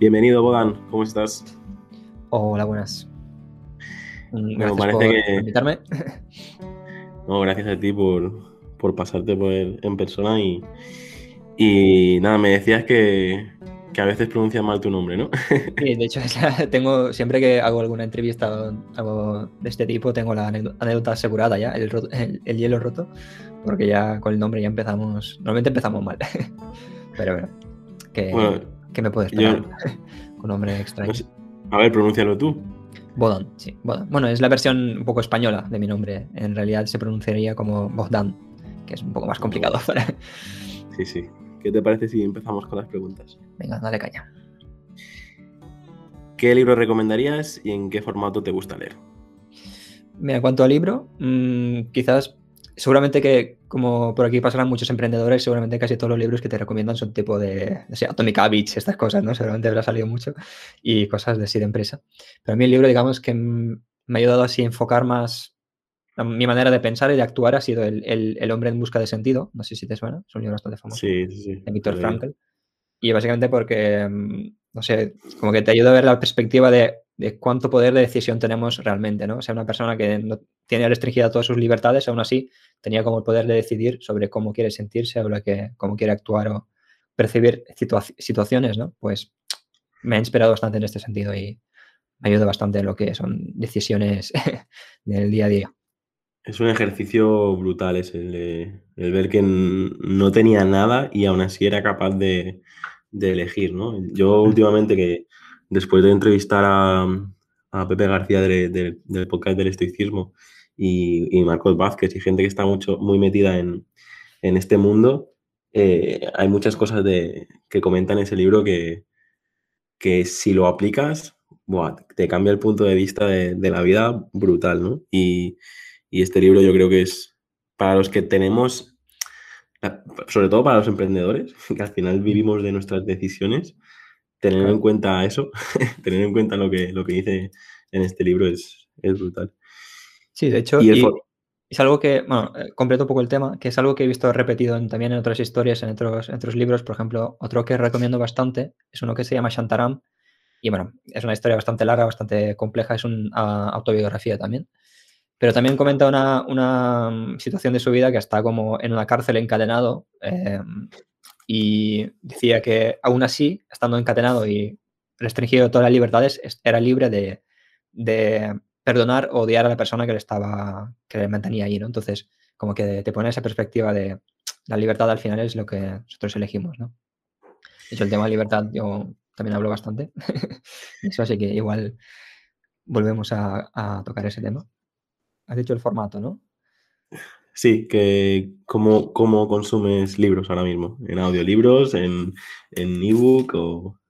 Bienvenido, Bodan, ¿cómo estás? Hola, buenas. Gracias parece por que... invitarme. No, gracias a ti por, pasarte por en persona y, y nada, me decías que, que a veces pronuncias mal tu nombre, ¿no? Sí, de hecho, tengo, siempre que hago alguna entrevista de este tipo, tengo la anécdota asegurada ya, el, el, hielo roto, porque ya con el nombre ya empezamos, normalmente empezamos mal. Pero bueno, ¿qué, me puedes esperar con nombre extraño? a ver, pronúncialo tú. Bodon, sí, Bodon. Bueno, es la versión un poco española de mi nombre. En realidad se pronunciaría como Bogdan, que es un poco más complicado. Sí, sí. ¿Qué te parece si empezamos con las preguntas? Venga, dale caña. ¿Qué libro recomendarías y en qué formato te gusta leer? Mira, en cuanto al libro, mm, quizás, seguramente que como por aquí pasarán muchos emprendedores, seguramente casi todos los libros que te recomiendan son tipo de, no sé, Atomic Habits, estas cosas, ¿no? Seguramente habrá salido mucho y cosas de sí de empresa. Pero a mí el libro, digamos, que me ha ayudado así a enfocar más mi manera de pensar y de actuar ha sido el, hombre en busca de sentido. No sé si te suena, es un libro bastante famoso. Sí, sí, sí. De Víctor Frankl. Y básicamente porque, no sé, como que te ayuda a ver la perspectiva de, cuánto poder de decisión tenemos realmente, ¿no? O sea, una persona que no tiene restringida todas sus libertades, aún así tenía como el poder de decidir sobre cómo quiere sentirse o que, cómo quiere actuar o percibir situaciones, ¿no? Pues me ha inspirado bastante en este sentido y me ayuda bastante en lo que son decisiones del día a día. Es un ejercicio brutal ese, el, el, ver que no tenía nada y aún así era capaz de, elegir, ¿no? Yo últimamente que después de entrevistar a, Pepe García del podcast del estoicismo y, y, Marcos Vázquez y gente que está mucho, muy metida en, este mundo, eh, hay muchas cosas de, que comentan en ese libro que, que si lo aplicas, te cambia el punto de vista de, de la vida brutal, ¿no? Y, y este libro yo creo que es para los que tenemos, sobre todo para los emprendedores, que al final vivimos de nuestras decisiones, tener en cuenta eso, tener en cuenta lo que, lo que dice en este libro es, es brutal. Sí, de hecho, es algo que, bueno, eh, completo un poco el tema, que es algo que he visto repetido también en otras historias, en otros, en otros libros. Por ejemplo, otro que recomiendo bastante es uno que se llama Shantaram. Y bueno, es una historia bastante larga, bastante compleja, es una autobiografía también. Pero también comenta una, mm, situación de su vida que está como en una cárcel encadenado em, y decía que aún así, estando encadenado y restringido de todas las libertades, era libre de, perdonar o odiar a la persona que le estaba, que le mantenía ahí, ¿no? Entonces, como que te pone esa perspectiva de la libertad al final es lo que nosotros elegimos, ¿no? De hecho, el tema de libertad yo también hablo bastante. Eso, así que igual volvemos a tocar ese tema. Has dicho el formato, ¿no? Sí, que cómo, cómo consumes libros ahora mismo, en audiolibros, en ebook o...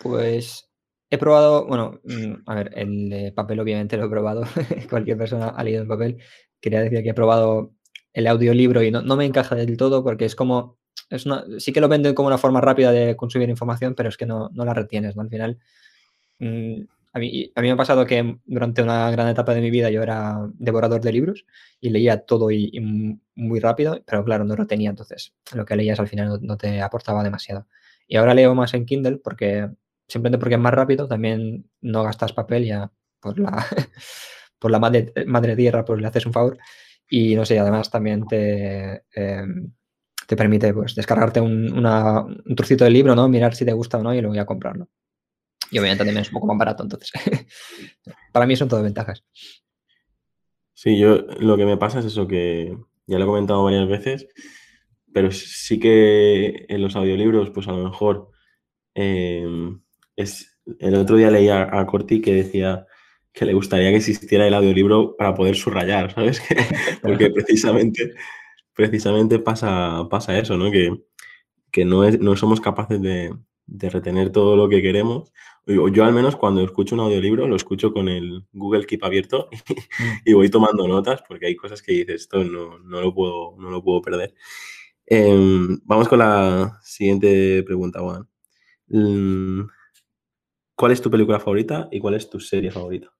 Pues he probado, bueno, mm, a ver, el papel obviamente lo he probado, cualquier persona ha leído en papel. Quería decir que he probado el audiolibro y no, me encaja del todo porque es como, es una, sí que lo venden como una forma rápida de consumir información, pero es que no, no la retienes, ¿no? Al final, mm, a mí, me ha pasado que durante una gran etapa de mi vida yo era devorador de libros y leía todo y, muy rápido, pero claro, no lo tenía, entonces lo que leías al final no, te aportaba demasiado. Y ahora leo más en Kindle porque simplemente porque es más rápido, también no gastas papel ya por la, por la madre, madre tierra, pues le haces un favor. Y no sé, además también te, em, te permite pues, descargarte un, un, trocito del libro, ¿no? Mirar si te gusta o no y lo voy a comprarlo. Y obviamente también es un poco más barato, entonces. Para mí son todo ventajas. Sí, yo lo que me pasa es eso que ya lo he comentado varias veces, pero sí que en los audiolibros, pues a lo mejor em, es. El otro día leía a Corti que decía que le gustaría que existiera el audiolibro para poder subrayar, ¿sabes? Porque precisamente, precisamente pasa, pasa eso, ¿no? Que, no, es, no somos capaces de, de retener todo lo que queremos. Yo, yo al menos cuando escucho un audiolibro lo escucho con el Google Keep abierto y, voy tomando notas porque hay cosas que dices, esto no, no, lo, puedo, no lo puedo perder. Em, vamos con la siguiente pregunta, Juan. ¿Cuál es tu película favorita y cuál es tu serie favorita?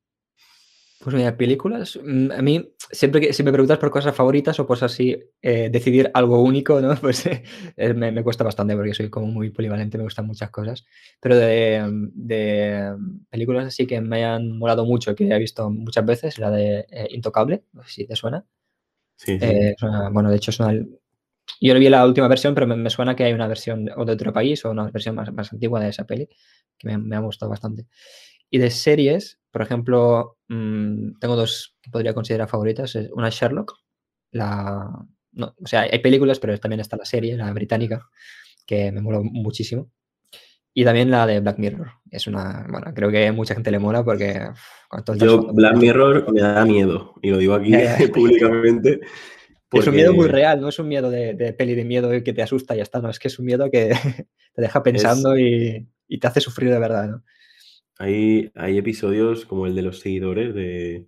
Pues mira, películas, mm, a mí siempre que si me preguntas por cosas favoritas o cosas así, eh, decidir algo único, ¿no? Pues eh, me, me, cuesta bastante porque soy como muy polivalente, me gustan muchas cosas. Pero de, de, películas así que me hayan molado mucho, que he visto muchas veces, la de eh, Intocable, no sé si te suena. Sí, sí. Una, bueno, de hecho es una... Yo no vi la última versión, pero me, me, suena que hay una versión o de otro país o una versión más, más antigua de esa peli, que me, me ha gustado bastante. Y de series, por ejemplo, mmm, tengo dos que podría considerar favoritas. Una es Sherlock, la... No, o sea, hay películas, pero también está la serie, la británica, que me mola muchísimo. Y también la de Black Mirror. Es una, bueno, creo que mucha gente le mola porque... Yo, Black Mirror me da miedo, y lo digo aquí públicamente. Porque... Es un miedo muy real, no es un miedo de, de, peli de miedo que te asusta y ya está, no, es que es un miedo que te deja pensando es... y, y, te hace sufrir de verdad, ¿no? Hay, hay episodios como el de los seguidores, de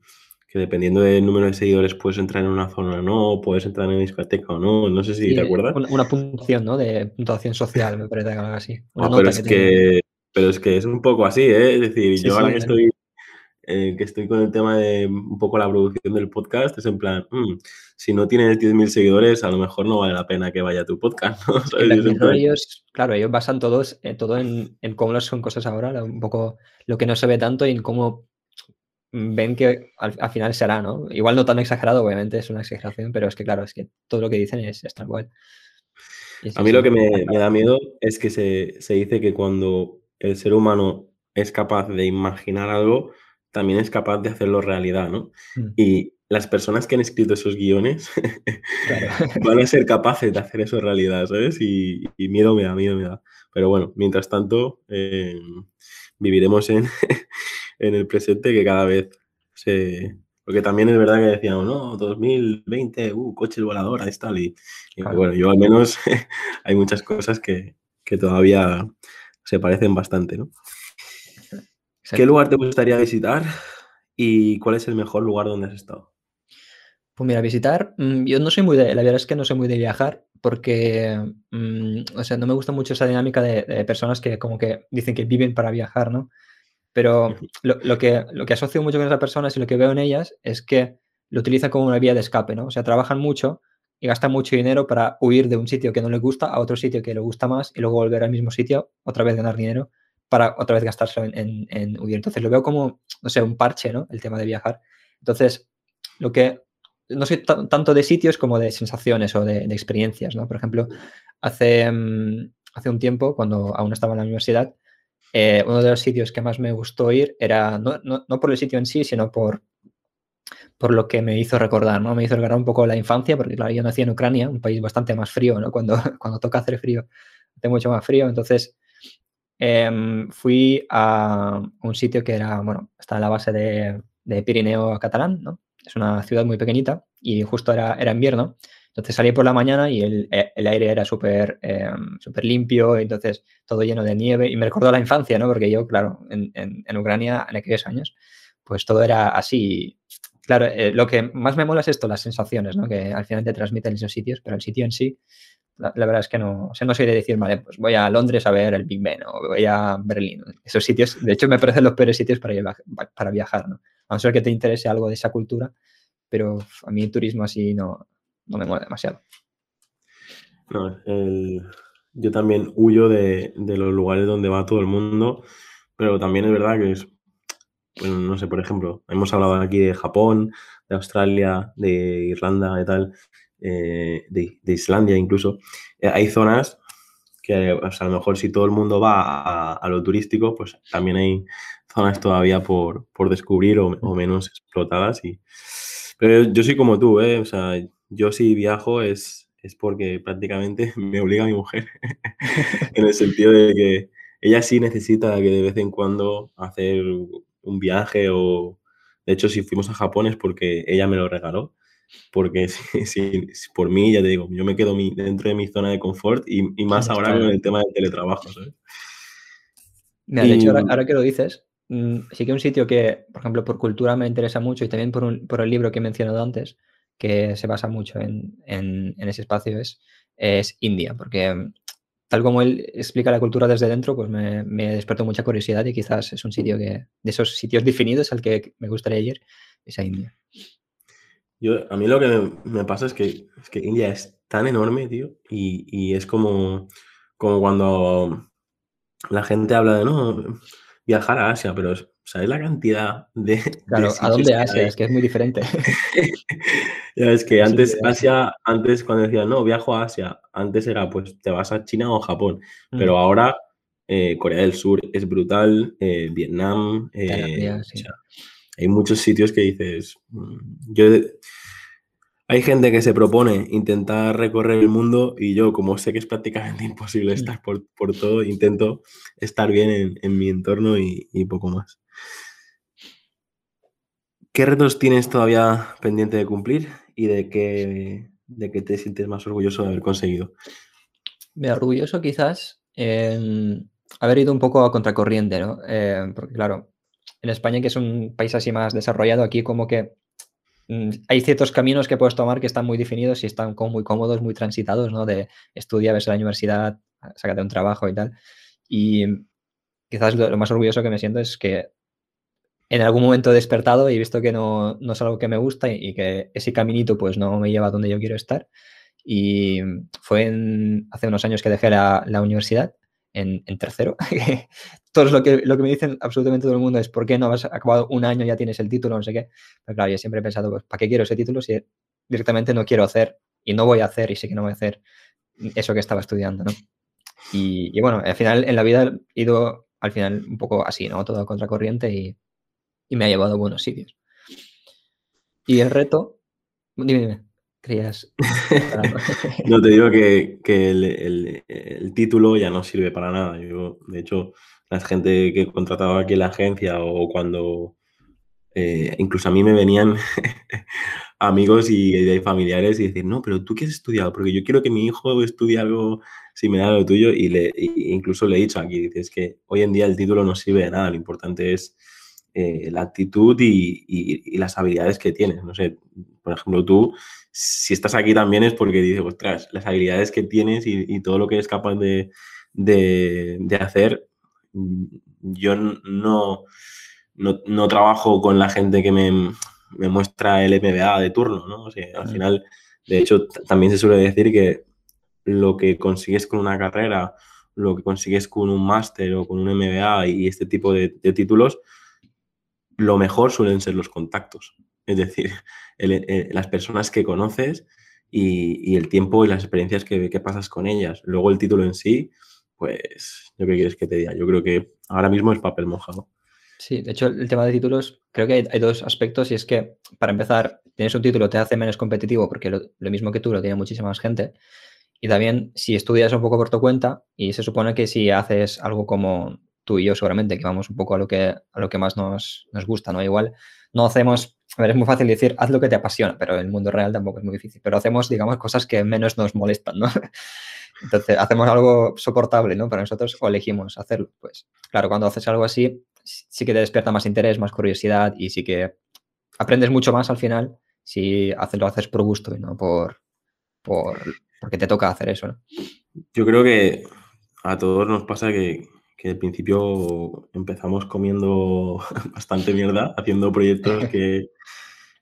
que dependiendo del número de seguidores puedes entrar en una zona o no, puedes entrar en discoteca o no, no sé si sí, te acuerdas. Una, una, puntuación, ¿no? De puntuación social, me parece algo así. Una no, pero, es que, que pero es que es un poco así, ¿eh? Es decir, sí, yo ahora que estoy eh, que estoy con el tema de un poco la producción del podcast, es en plan, mmm, si no tienes 10.000 seguidores, a lo mejor no vale la pena que vaya a tu podcast. claro, ellos basan todos, eh, todo en, en, cómo son cosas ahora, un poco lo que no se ve tanto y en cómo ven que al, al, final será, ¿no? Igual no tan exagerado, obviamente, es una exageración, pero es que, claro, es que todo lo que dicen es, es tal cual. Es a mí lo que me, me, da miedo es que se, se dice que cuando el ser humano es capaz de imaginar algo, también es capaz de hacerlo realidad, ¿no? Mm. Y las personas que han escrito esos guiones claro. van a ser capaces de hacer eso realidad, ¿sabes? Y, y, miedo me da, miedo me da. Pero bueno, mientras tanto, eh, viviremos en, en, el presente que cada vez se... Porque también es verdad que decíamos, no, 2020, uh, coches voladores, tal. Y, y claro. bueno, yo al menos hay muchas cosas que, que todavía se parecen bastante, ¿no? ¿Qué lugar te gustaría visitar y cuál es el mejor lugar donde has estado? Pues mira, visitar, mm, yo no soy muy de, la verdad es que no soy muy de viajar porque, mmm, o sea, no me gusta mucho esa dinámica de, de, personas que como que dicen que viven para viajar, ¿no? Pero lo, lo, que, lo que asocio mucho con esas personas y lo que veo en ellas es que lo utilizan como una vía de escape, ¿no? O sea, trabajan mucho y gastan mucho dinero para huir de un sitio que no les gusta a otro sitio que le gusta más y luego volver al mismo sitio, otra vez ganar dinero para otra vez gastárselo en, en, en, huir. Entonces lo veo como, no sé, un parche, ¿no? El tema de viajar. Entonces, lo que, no sé tanto de sitios como de sensaciones o de, de experiencias, ¿no? Por ejemplo, hace, um, hace un tiempo, cuando aún estaba en la universidad, eh, uno de los sitios que más me gustó ir era, no, no, no, por el sitio en sí, sino por, por lo que me hizo recordar, ¿no? Me hizo recordar un poco la infancia, porque claro, yo nací en Ucrania, un país bastante más frío, ¿no? Cuando, cuando toca hacer frío, hace mucho más frío, entonces eh, fui a un sitio que era, bueno, está la base de, de, Pirineo catalán, ¿no? Es una ciudad muy pequeñita y justo era, era invierno. Entonces salí por la mañana y el, el aire era súper eh, super limpio, entonces todo lleno de nieve y me recordó la infancia, ¿no? Porque yo, claro, en, en, en Ucrania en aquellos años, pues todo era así. Claro, eh, lo que más me mola es esto, las sensaciones, ¿no? Que al final te transmiten esos sitios, pero el sitio en sí la, verdad es que no, o sea, no soy de decir, vale, pues voy a Londres a ver el Big Ben o voy a Berlín. Esos sitios, de hecho, me parecen los peores sitios para, llevar, para viajar, ¿no? A no ser que te interese algo de esa cultura, pero a mí el turismo así no, no me mueve demasiado. Yo también huyo de, de, los lugares donde va todo el mundo, pero también es verdad que es, bueno, no sé, por ejemplo, hemos hablado aquí de Japón, de Australia, de Irlanda y tal, eh, de, Islandia incluso, eh, hay zonas que o a lo mejor si todo el mundo va a, lo turístico, pues también hay zonas todavía por, por descubrir o, o, menos explotadas. Y... Pero yo soy como tú, ¿eh? o sea, yo si viajo es, es porque prácticamente me obliga a mi mujer, en el sentido de que ella sí necesita que de vez en cuando hacer un viaje o... De hecho, si fuimos a Japón es porque ella me lo regaló porque si, por mí, ya te digo, yo me quedo mi, dentro de mi zona de confort y, y más ahora con el tema del teletrabajo, ¿sabes? Mira, de hecho, ahora, que lo dices, mm, sí que un sitio que, por ejemplo, por cultura me interesa mucho y también por, por el libro que he mencionado antes, que se basa mucho en, en, ese espacio, es, es India, porque mm, tal como él explica la cultura desde dentro, pues me, me despertó mucha curiosidad y quizás es un sitio que, de esos sitios definidos al que me gustaría ir, es a India. Yo, a mí lo que me, pasa es que, es que India es tan enorme, tío, y, y es como, como cuando la gente habla de, no, viajar a Asia, pero ¿sabes la cantidad de... Claro, ¿a dónde Asia? Es que es muy diferente. ya es que antes Asia, antes cuando decían, no, viajo a Asia, antes era, pues te vas a China o Japón, mm. pero ahora eh, Corea del Sur es brutal, eh, Vietnam, eh, hay muchos sitios que dices, mm, yo hay gente que se propone intentar recorrer el mundo y yo, como sé que es prácticamente imposible estar por, todo, intento estar bien en, mi entorno y, poco más. ¿Qué retos tienes todavía pendiente de cumplir y de qué, de qué te sientes más orgulloso de haber conseguido? Me orgulloso quizás haber ido un poco a contracorriente, ¿no? Eh, porque claro, en España, que es un país así más desarrollado, aquí como que Mm, hay ciertos caminos que puedes tomar que están muy definidos y están muy cómodos, muy transitados, ¿no? De estudia, ves a la universidad, sácate un trabajo y tal. Y quizás lo, más orgulloso que me siento es que en algún momento he despertado y he visto que no, no es algo que me gusta y, que ese caminito pues no me lleva a donde yo quiero estar. Y fue hace unos años que dejé la, la universidad en, tercero. todo lo que, lo que me dicen absolutamente todo el mundo es ¿por qué no has acabado un año, ya tienes el título, no sé qué? Pero claro, yo siempre he pensado, pues, ¿para qué quiero ese título si directamente no quiero hacer y no voy a hacer y sé que no voy a hacer eso que estaba estudiando, ¿no? Y, bueno, al final en la vida he ido al final un poco así, ¿no? Todo contracorriente y, y me ha llevado a buenos sitios. Y el reto, dime, dime. Creías. no te digo que, el, título ya no sirve para nada. Yo, de hecho, la gente que he contratado aquí en la agencia o cuando eh, incluso a mí me venían amigos y, familiares y decir, no, pero tú qué has estudiado, porque yo quiero que mi hijo estudie algo similar a lo tuyo y, le, incluso le he dicho aquí, dices que hoy en día el título no sirve de nada, lo importante es eh, la actitud y, y, las habilidades que tienes. No sé, por ejemplo, tú si estás aquí también es porque dices, ostras, las habilidades que tienes y, todo lo que eres capaz de, hacer, mm, yo no, no, trabajo con la gente que me, muestra el MBA de turno, ¿no? al mm. final, de hecho, también se suele decir que lo que consigues con una carrera, lo que consigues con un máster o con un MBA y este tipo de títulos, lo mejor suelen ser los contactos. Es decir, eh, las personas que conoces y, el tiempo y las experiencias que, pasas con ellas. Luego el título en sí, pues, ¿yo qué quieres que te diga? Yo creo que ahora mismo es papel mojado. Sí, de hecho, el tema de títulos, creo que hay, dos aspectos y es que, para empezar, tienes un título te hace menos competitivo porque lo, mismo que tú lo tiene muchísima más gente. Y también, si estudias un poco por tu cuenta, y se supone que si haces algo como tú y yo seguramente, que vamos un poco a lo que, a lo que más nos, nos gusta, ¿no? Igual no hacemos a ver, es muy fácil decir, haz lo que te apasiona, pero el mundo real tampoco es muy difícil. Pero hacemos, digamos, cosas que menos nos molestan, ¿no? Entonces, hacemos algo soportable, ¿no? Para nosotros o elegimos hacerlo. Pues, claro, cuando haces algo así, sí que te despierta más interés, más curiosidad y sí que aprendes mucho más al final si lo haces por gusto y no por, por porque te toca hacer eso, ¿no? Yo creo que a todos nos pasa que, que al principio empezamos comiendo bastante mierda, haciendo proyectos que,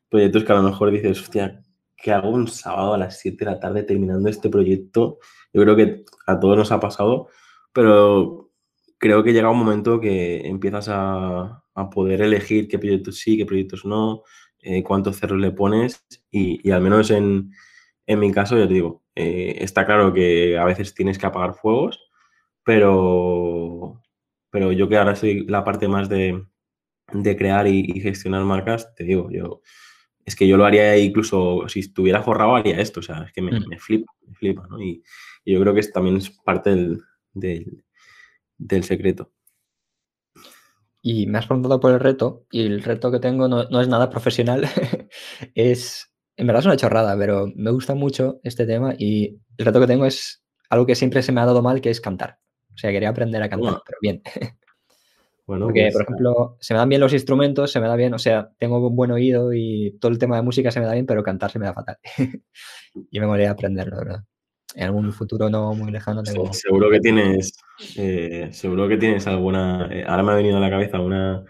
proyectos que a lo mejor dices, hostia, ¿qué hago un sábado a las 7 de la tarde terminando este proyecto? Yo creo que a todos nos ha pasado, pero creo que llega un momento que empiezas a, poder elegir qué proyectos sí, qué proyectos no, eh, cuántos cerros le pones y, al menos en, mi caso, ya te digo, eh, está claro que a veces tienes que apagar fuegos, pero, pero yo que ahora soy la parte más de, crear y, gestionar marcas, te digo, yo es que yo lo haría incluso si estuviera forrado haría esto, o sea, es que me, mm. flipa, me flipa, ¿no? Y, yo creo que también es parte del, del, secreto. Y me has preguntado por el reto, y el reto que tengo no, no es nada profesional, es, en verdad es una chorrada, pero me gusta mucho este tema y el reto que tengo es algo que siempre se me ha dado mal, que es cantar. O sea, quería aprender a cantar, pero bien. Bueno, Porque, pues, por ejemplo, se me dan bien los instrumentos, se me da bien, o sea, tengo un buen oído y todo el tema de música se me da bien, pero cantar se me da fatal. y me molaría aprenderlo, ¿verdad? En algún futuro no muy lejano tengo. seguro que tienes, eh, seguro que tienes alguna. eh, ahora me ha venido a la cabeza una,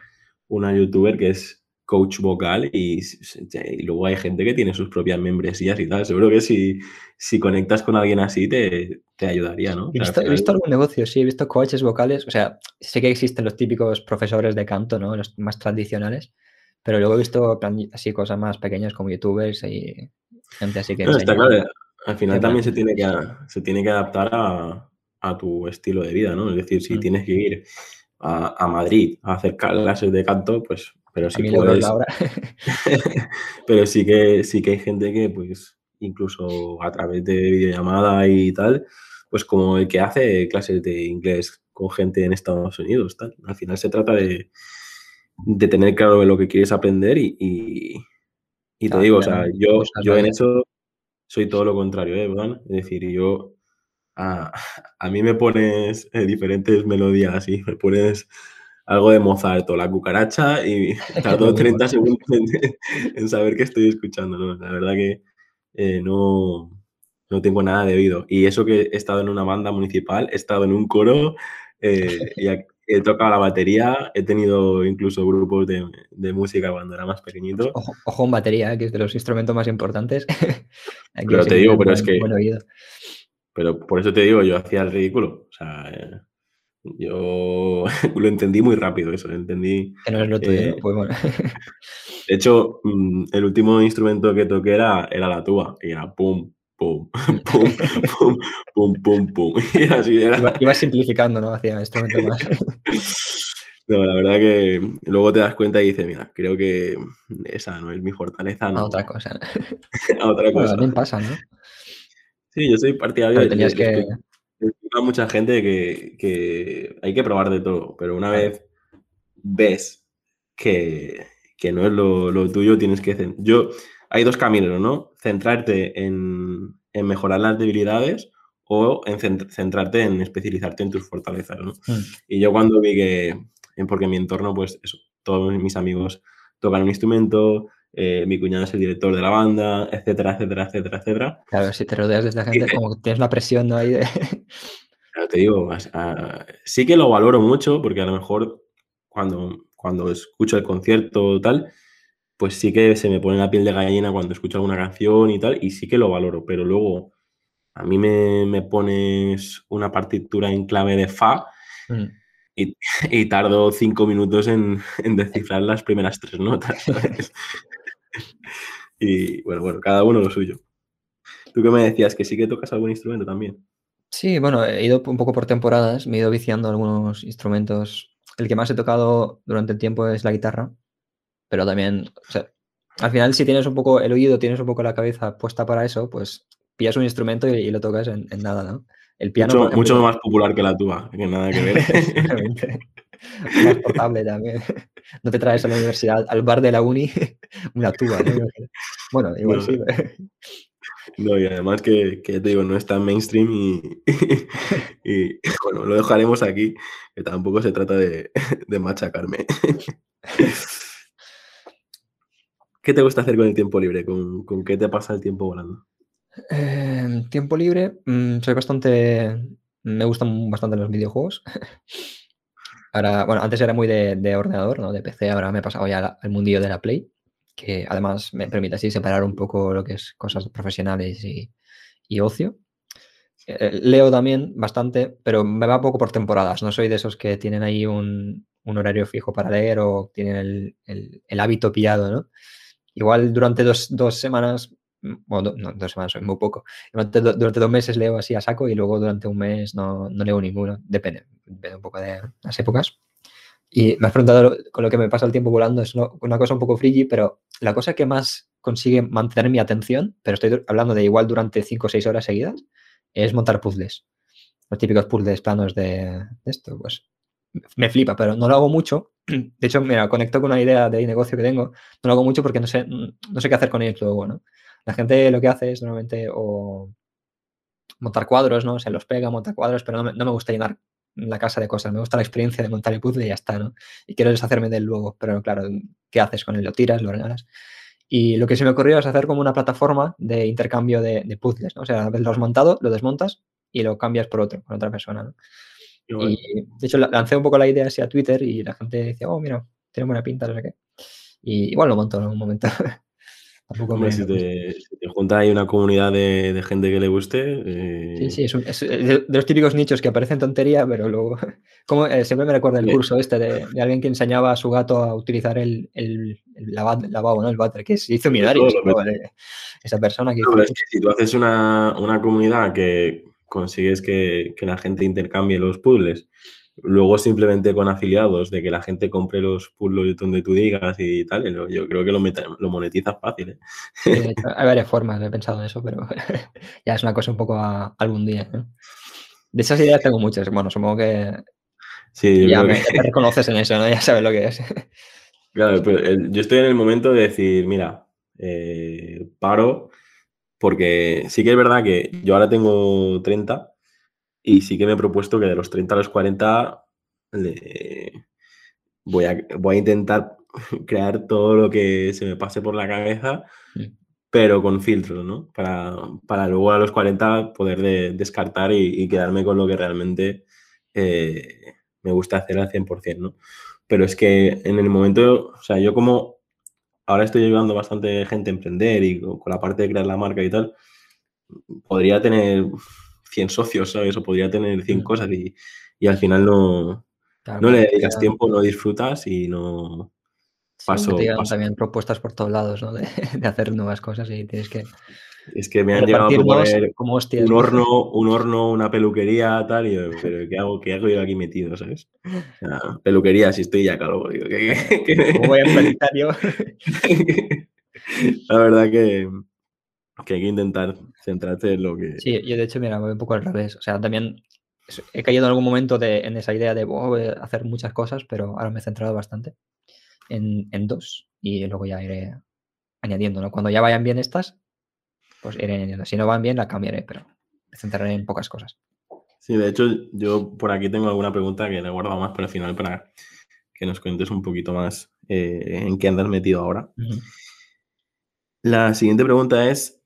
una youtuber que es coach vocal y, y luego hay gente que tiene sus propias membresías y tal. Seguro que si, si conectas con alguien así te, te ayudaría, ¿no? He visto, he visto algún negocio, sí, he visto coaches vocales, o sea, sé que existen los típicos profesores de canto, ¿no? Los más tradicionales, pero luego he visto así cosas más pequeñas como youtubers y gente así que No, está claro. Al final también se tiene que, se tiene que adaptar a, a tu estilo de vida, ¿no? Es decir, si Mm. tienes que ir a, a Madrid a hacer clases de canto, pues, pero puedes, sí que sí que hay gente que, pues, incluso a través de videollamada y tal, pues como el que hace clases de inglés con gente en Estados Unidos, tal. Al final se trata de, de tener claro lo que quieres aprender y, y, y te digo, o sea, yo, buscas yo en eso soy todo lo contrario, ¿eh? Es decir, yo a, a mí me pones eh, diferentes melodías y me pones algo de Mozart o la cucaracha y mismo. 30 segundos en, en saber qué estoy escuchando, ¿no? La verdad que eh, no, no tengo nada de oído. Y eso que he estado en una banda municipal, he estado en un coro eh, y he, tocado la batería, he tenido incluso grupos de, de música cuando era más pequeñito. Ojo, ojo en batería, ¿eh? que es de los instrumentos más importantes. Aquí Pero te que digo, pero es que-. Pero por eso te digo, yo hacía el ridículo. O sea, eh, yo lo entendí muy rápido eso, lo entendí. Que no es lo tuyo, eh. Pues bueno. De hecho, mm, el último instrumento que toqué era, era la tuba, y era pum, pum, pum, pum, pum, pum, pum. Y así era. Iba, simplificando, ¿no? Hacia instrumentos más. No, la verdad que luego te das cuenta y dices, mira, creo que esa no es mi fortaleza, a no, otra cosa. ¿no? a otra Bueno, cosa. también pasa, ¿no? Sí, yo soy partidario Pero tenías de- que- a mucha gente que, que hay que probar de todo, pero una vez ves que, que no es lo, lo tuyo, tienes que... Yo, hay dos caminos, ¿no? Centrarte en, en mejorar las debilidades o en cent- centrarte en especializarte en tus fortalezas, ¿no? Mm. Y yo cuando vi que, en- porque en mi entorno, pues eso, todos mis amigos tocan un instrumento, eh, mi cuñado es el director de la banda, etcétera, etcétera, etcétera, etcétera. Claro, si te rodeas de esta gente, es como que tienes una presión ¿no? ahí de... Claro, te digo, sí que lo valoro mucho porque a lo mejor cuando, cuando escucho el concierto o tal, pues sí que se me pone la piel de gallina cuando escucho alguna canción y tal, y sí que lo valoro, pero luego a mí me, me pones una partitura en clave de Fa Mm. y, y tardo cinco minutos en, en descifrar las primeras tres notas. y bueno, bueno, cada uno lo suyo. Tú que me decías que sí que tocas algún instrumento también. Sí, bueno, he ido un poco por temporadas, me he ido viciando algunos instrumentos. El que más he tocado durante el tiempo es la guitarra, pero también, o sea, al final si tienes un poco el oído, tienes un poco la cabeza puesta para eso, pues pillas un instrumento y, y lo tocas en, en nada, ¿no? El piano, mucho, ejemplo, mucho más popular que la tuya, que nada que ver. Más portable también. No te traes a la universidad, al bar de la uni, una tuba, ¿no? Bueno, igual No. sí. No, y además que, que te digo, no es tan mainstream y, y, bueno, lo dejaremos aquí, que tampoco se trata de, de machacarme. ¿Qué te gusta hacer con el tiempo libre? ¿Con, con qué te pasa el tiempo volando? Eh, tiempo libre, mm, soy bastante. Me gustan bastante los videojuegos. Ahora, bueno, antes era muy de, de ordenador, ¿no? De PC, ahora me he pasado ya al- mundillo de la Play, que además me permite así separar un poco lo que es cosas profesionales y, y ocio. Eh, leo también bastante, pero me va poco por temporadas. No soy de esos que tienen ahí un, un horario fijo para leer o tienen el, el- el hábito pillado, ¿no? Igual durante dos, dos semanas, mm, bueno, no, dos semanas soy muy poco. Durante, durante dos meses leo así a saco y luego durante un mes no, no leo ninguno. Depende, depende un poco de las épocas. Y me has preguntado con lo que me pasa el tiempo volando. Es una, cosa un poco friki, pero la cosa que más consigue mantener mi atención, pero estoy hablando de igual durante 5 o 6 horas seguidas, es montar puzzles. Los típicos puzzles planos de, de esto, pues me flipa, pero no lo hago mucho. De hecho, mira, conecto con una idea de negocio que tengo. No lo hago mucho porque no sé, no sé qué hacer con ellos luego, ¿no? La gente lo que hace es normalmente o montar cuadros, ¿no? Se los pega, monta cuadros, pero no me, no me gusta llenar la casa de cosas, me gusta la experiencia de montar el puzzle y ya está, ¿no? Y quiero deshacerme del luego, pero claro, ¿qué haces con él? ¿Lo tiras, lo regalas? Y lo que se me ocurrió es hacer como una plataforma de intercambio de, puzzles, ¿no? O sea, una vez lo has montado, lo desmontas y lo cambias por otro, por otra persona, ¿no? Y de hecho lancé un poco la idea así a Twitter y la gente decía, oh, mira, tiene buena pinta, no sé qué. Y igual lo monto en algún momento. Tampoco si, te, junta ahí una comunidad de, gente que le guste. Sí, sí, es, de, los típicos nichos que aparecen tontería, pero luego. Como, eh, siempre me recuerda el curso este de, alguien que enseñaba a su gato a utilizar el, el, lavabo, ¿no? El váter, que se hizo millonario. esa persona que. es que si tú haces una, una comunidad que consigues que, que la gente intercambie los puzzles Luego simplemente con afiliados, de que la gente compre los puzzles donde tú digas y tal, yo creo que lo, lo monetizas fácil. ¿eh? hay varias formas, he pensado en eso, pero ya es una cosa un poco a algún día. De esas ideas tengo muchas. Bueno, supongo que ya, me, te reconoces en eso, ¿no? Ya sabes lo que es. Claro, pero yo estoy en el momento de decir, mira, eh, paro, porque sí que es verdad que yo ahora tengo 30 y sí que me he propuesto que de los 30 a los 40 voy, a, voy a intentar crear todo lo que se me pase por la cabeza, pero con filtros, ¿no? Para, para, luego a los 40 poder descartar y, quedarme con lo que realmente eh, me gusta hacer al 100%, ¿no? Pero es que en el momento, o sea, yo como ahora estoy ayudando bastante gente a emprender y con la parte de crear la marca y tal, podría tener 100 socios, ¿sabes? O podría tener 100 mm. cosas y, al final no, no le dedicas tiempo, no disfrutas y no paso. te también propuestas por todos lados, ¿no? De, hacer nuevas cosas y tienes que. Es que me han llegado a proponer como un horno, un horno, una peluquería, tal, y yo, pero ¿qué hago, qué hago yo aquí metido, sabes? peluquería, si estoy ya calvo, digo, ¿qué, voy a yo? La verdad que, que hay que intentar centrarte en lo que... Sí, yo de hecho, mira, me voy un poco al revés. O sea, también he caído en algún momento de, en esa idea de hacer muchas cosas, pero ahora me he centrado bastante en, en, dos y luego ya iré añadiendo, ¿no? Cuando ya vayan bien estas, pues iré añadiendo. Si no van bien, la cambiaré, pero me centraré en pocas cosas. Sí, de hecho, yo por aquí tengo alguna pregunta que le he guardado más para el final para que nos cuentes un poquito más eh, en qué andas metido ahora. La siguiente pregunta es,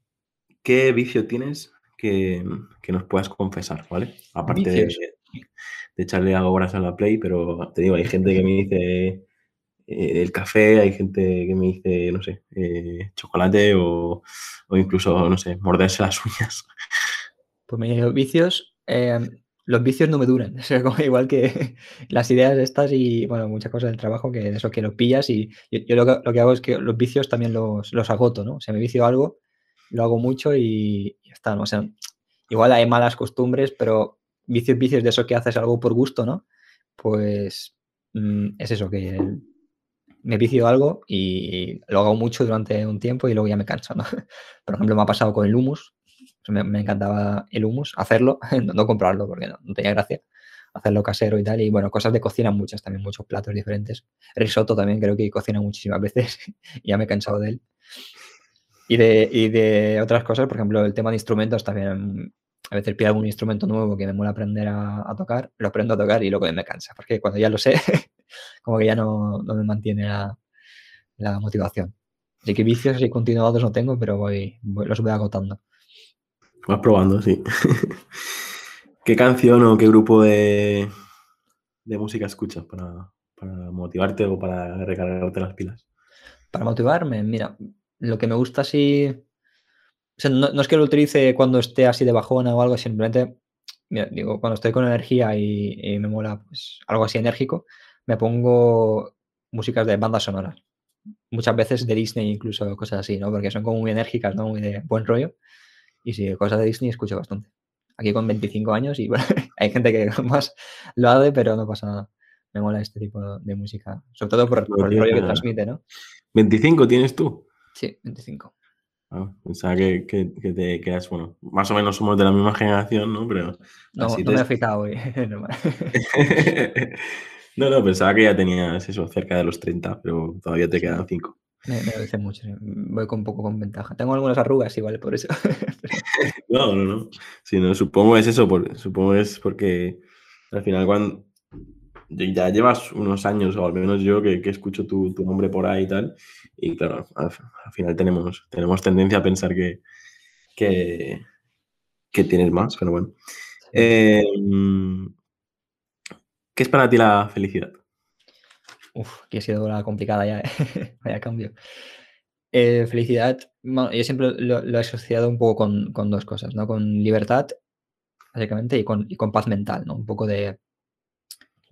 ¿qué vicio tienes que, nos puedas confesar, ¿vale? Aparte de, echarle algo horas a la Play, pero te digo, hay gente que me dice eh, el café, hay gente que me dice, no sé, eh, chocolate o, incluso, no sé, morderse las uñas. Pues me digo, vicios, em, los vicios no me duran, o como igual que las ideas estas y, bueno, muchas cosas del trabajo que de eso que lo pillas y yo, lo, que, hago es que los vicios también los, los agoto, ¿no? O sea, me vicio algo lo hago mucho y ya está, ¿no? O sea, igual hay malas costumbres, pero vicios, vicios de eso que haces algo por gusto, ¿no? Pues mm, es eso, que me vicio algo y lo hago mucho durante un tiempo y luego ya me canso, ¿no? Por ejemplo, me ha pasado con el humus, me, encantaba el humus, hacerlo, no, comprarlo porque no, tenía gracia, hacerlo casero y tal, y bueno, cosas de cocina muchas también, muchos platos diferentes. Risotto también creo que cocina muchísimas veces y ya me he cansado de él. Y de, y de otras cosas, por ejemplo, el tema de instrumentos también. A veces pido algún instrumento nuevo que me mola aprender a, tocar, lo aprendo a tocar y luego me cansa, porque cuando ya lo sé, como que ya no, no me mantiene la, la, motivación. Así que vicios así continuados no tengo, pero voy, los voy agotando. Vas probando, sí. ¿Qué canción o qué grupo de, de música escuchas para, para motivarte o para recargarte las pilas? Para motivarme, mira, lo que me gusta así. O sea, no, es que lo utilice cuando esté así de bajona o algo, simplemente, digo, cuando estoy con energía y, me mola pues, algo así enérgico, me pongo músicas de bandas sonoras. Muchas veces de Disney, incluso cosas así, ¿no? Porque son como muy enérgicas, ¿no? Muy de buen rollo. Y sí, cosas de Disney escucho bastante. Aquí con 25 años y bueno, hay gente que más lo hace, pero no pasa nada. Me mola este tipo de música. Sobre todo por, por el rollo que transmite, ¿no? ¿25 tienes tú? Sí, 25. Ah, pensaba que, que, te quedas, bueno, más o menos somos de la misma generación, ¿no? Pero no, no me he fijado hoy. no, no, pensaba que ya tenías eso, cerca de los 30, pero todavía te quedan 5. Me, me mucho, voy con un poco con ventaja. Tengo algunas arrugas igual, por eso. no, no, no. Sí, no, supongo es eso, por, supongo es porque Al final, cuando ya llevas unos años, o al menos yo, que, escucho tu, nombre por ahí y tal, y claro, al, final tenemos, tenemos tendencia a pensar que, que, tienes más, pero bueno. Em, ¿Qué es para ti la felicidad? Uf, aquí ha sido la complicada ya, ¿eh? vaya cambio. Eh, felicidad, yo siempre lo, he asociado un poco con, dos cosas, ¿no? Con libertad, básicamente, y con, con paz mental, ¿no? Un poco de,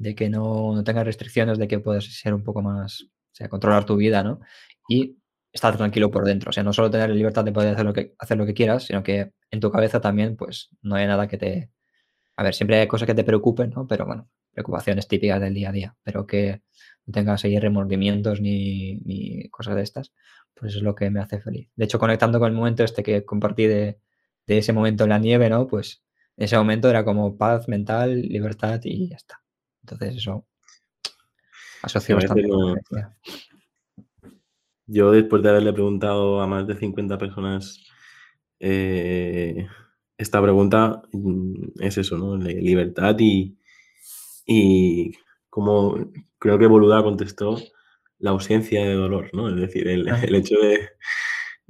de que no, no tengas restricciones, de que puedas ser un poco más, o sea, controlar tu vida, ¿no? Y estar tranquilo por dentro, o sea, no solo tener la libertad de poder hacer lo que, hacer lo que quieras, sino que en tu cabeza también, pues, no hay nada que te... A ver, siempre hay cosas que te preocupen, ¿no? Pero bueno, preocupaciones típicas del día a día, pero que no tengas ahí remordimientos ni, ni cosas de estas pues es lo que me hace feliz. De hecho, conectando con el momento este que compartí de, ese momento en la nieve, ¿no? Pues ese momento era como paz mental, libertad y ya está. Entonces eso asocio bastante. Yo después de haberle preguntado a más de 50 personas eh, esta pregunta, mm, es eso, ¿no? Libertad y, y como creo que Boluda contestó, la ausencia de dolor, ¿no? Es decir, el, hecho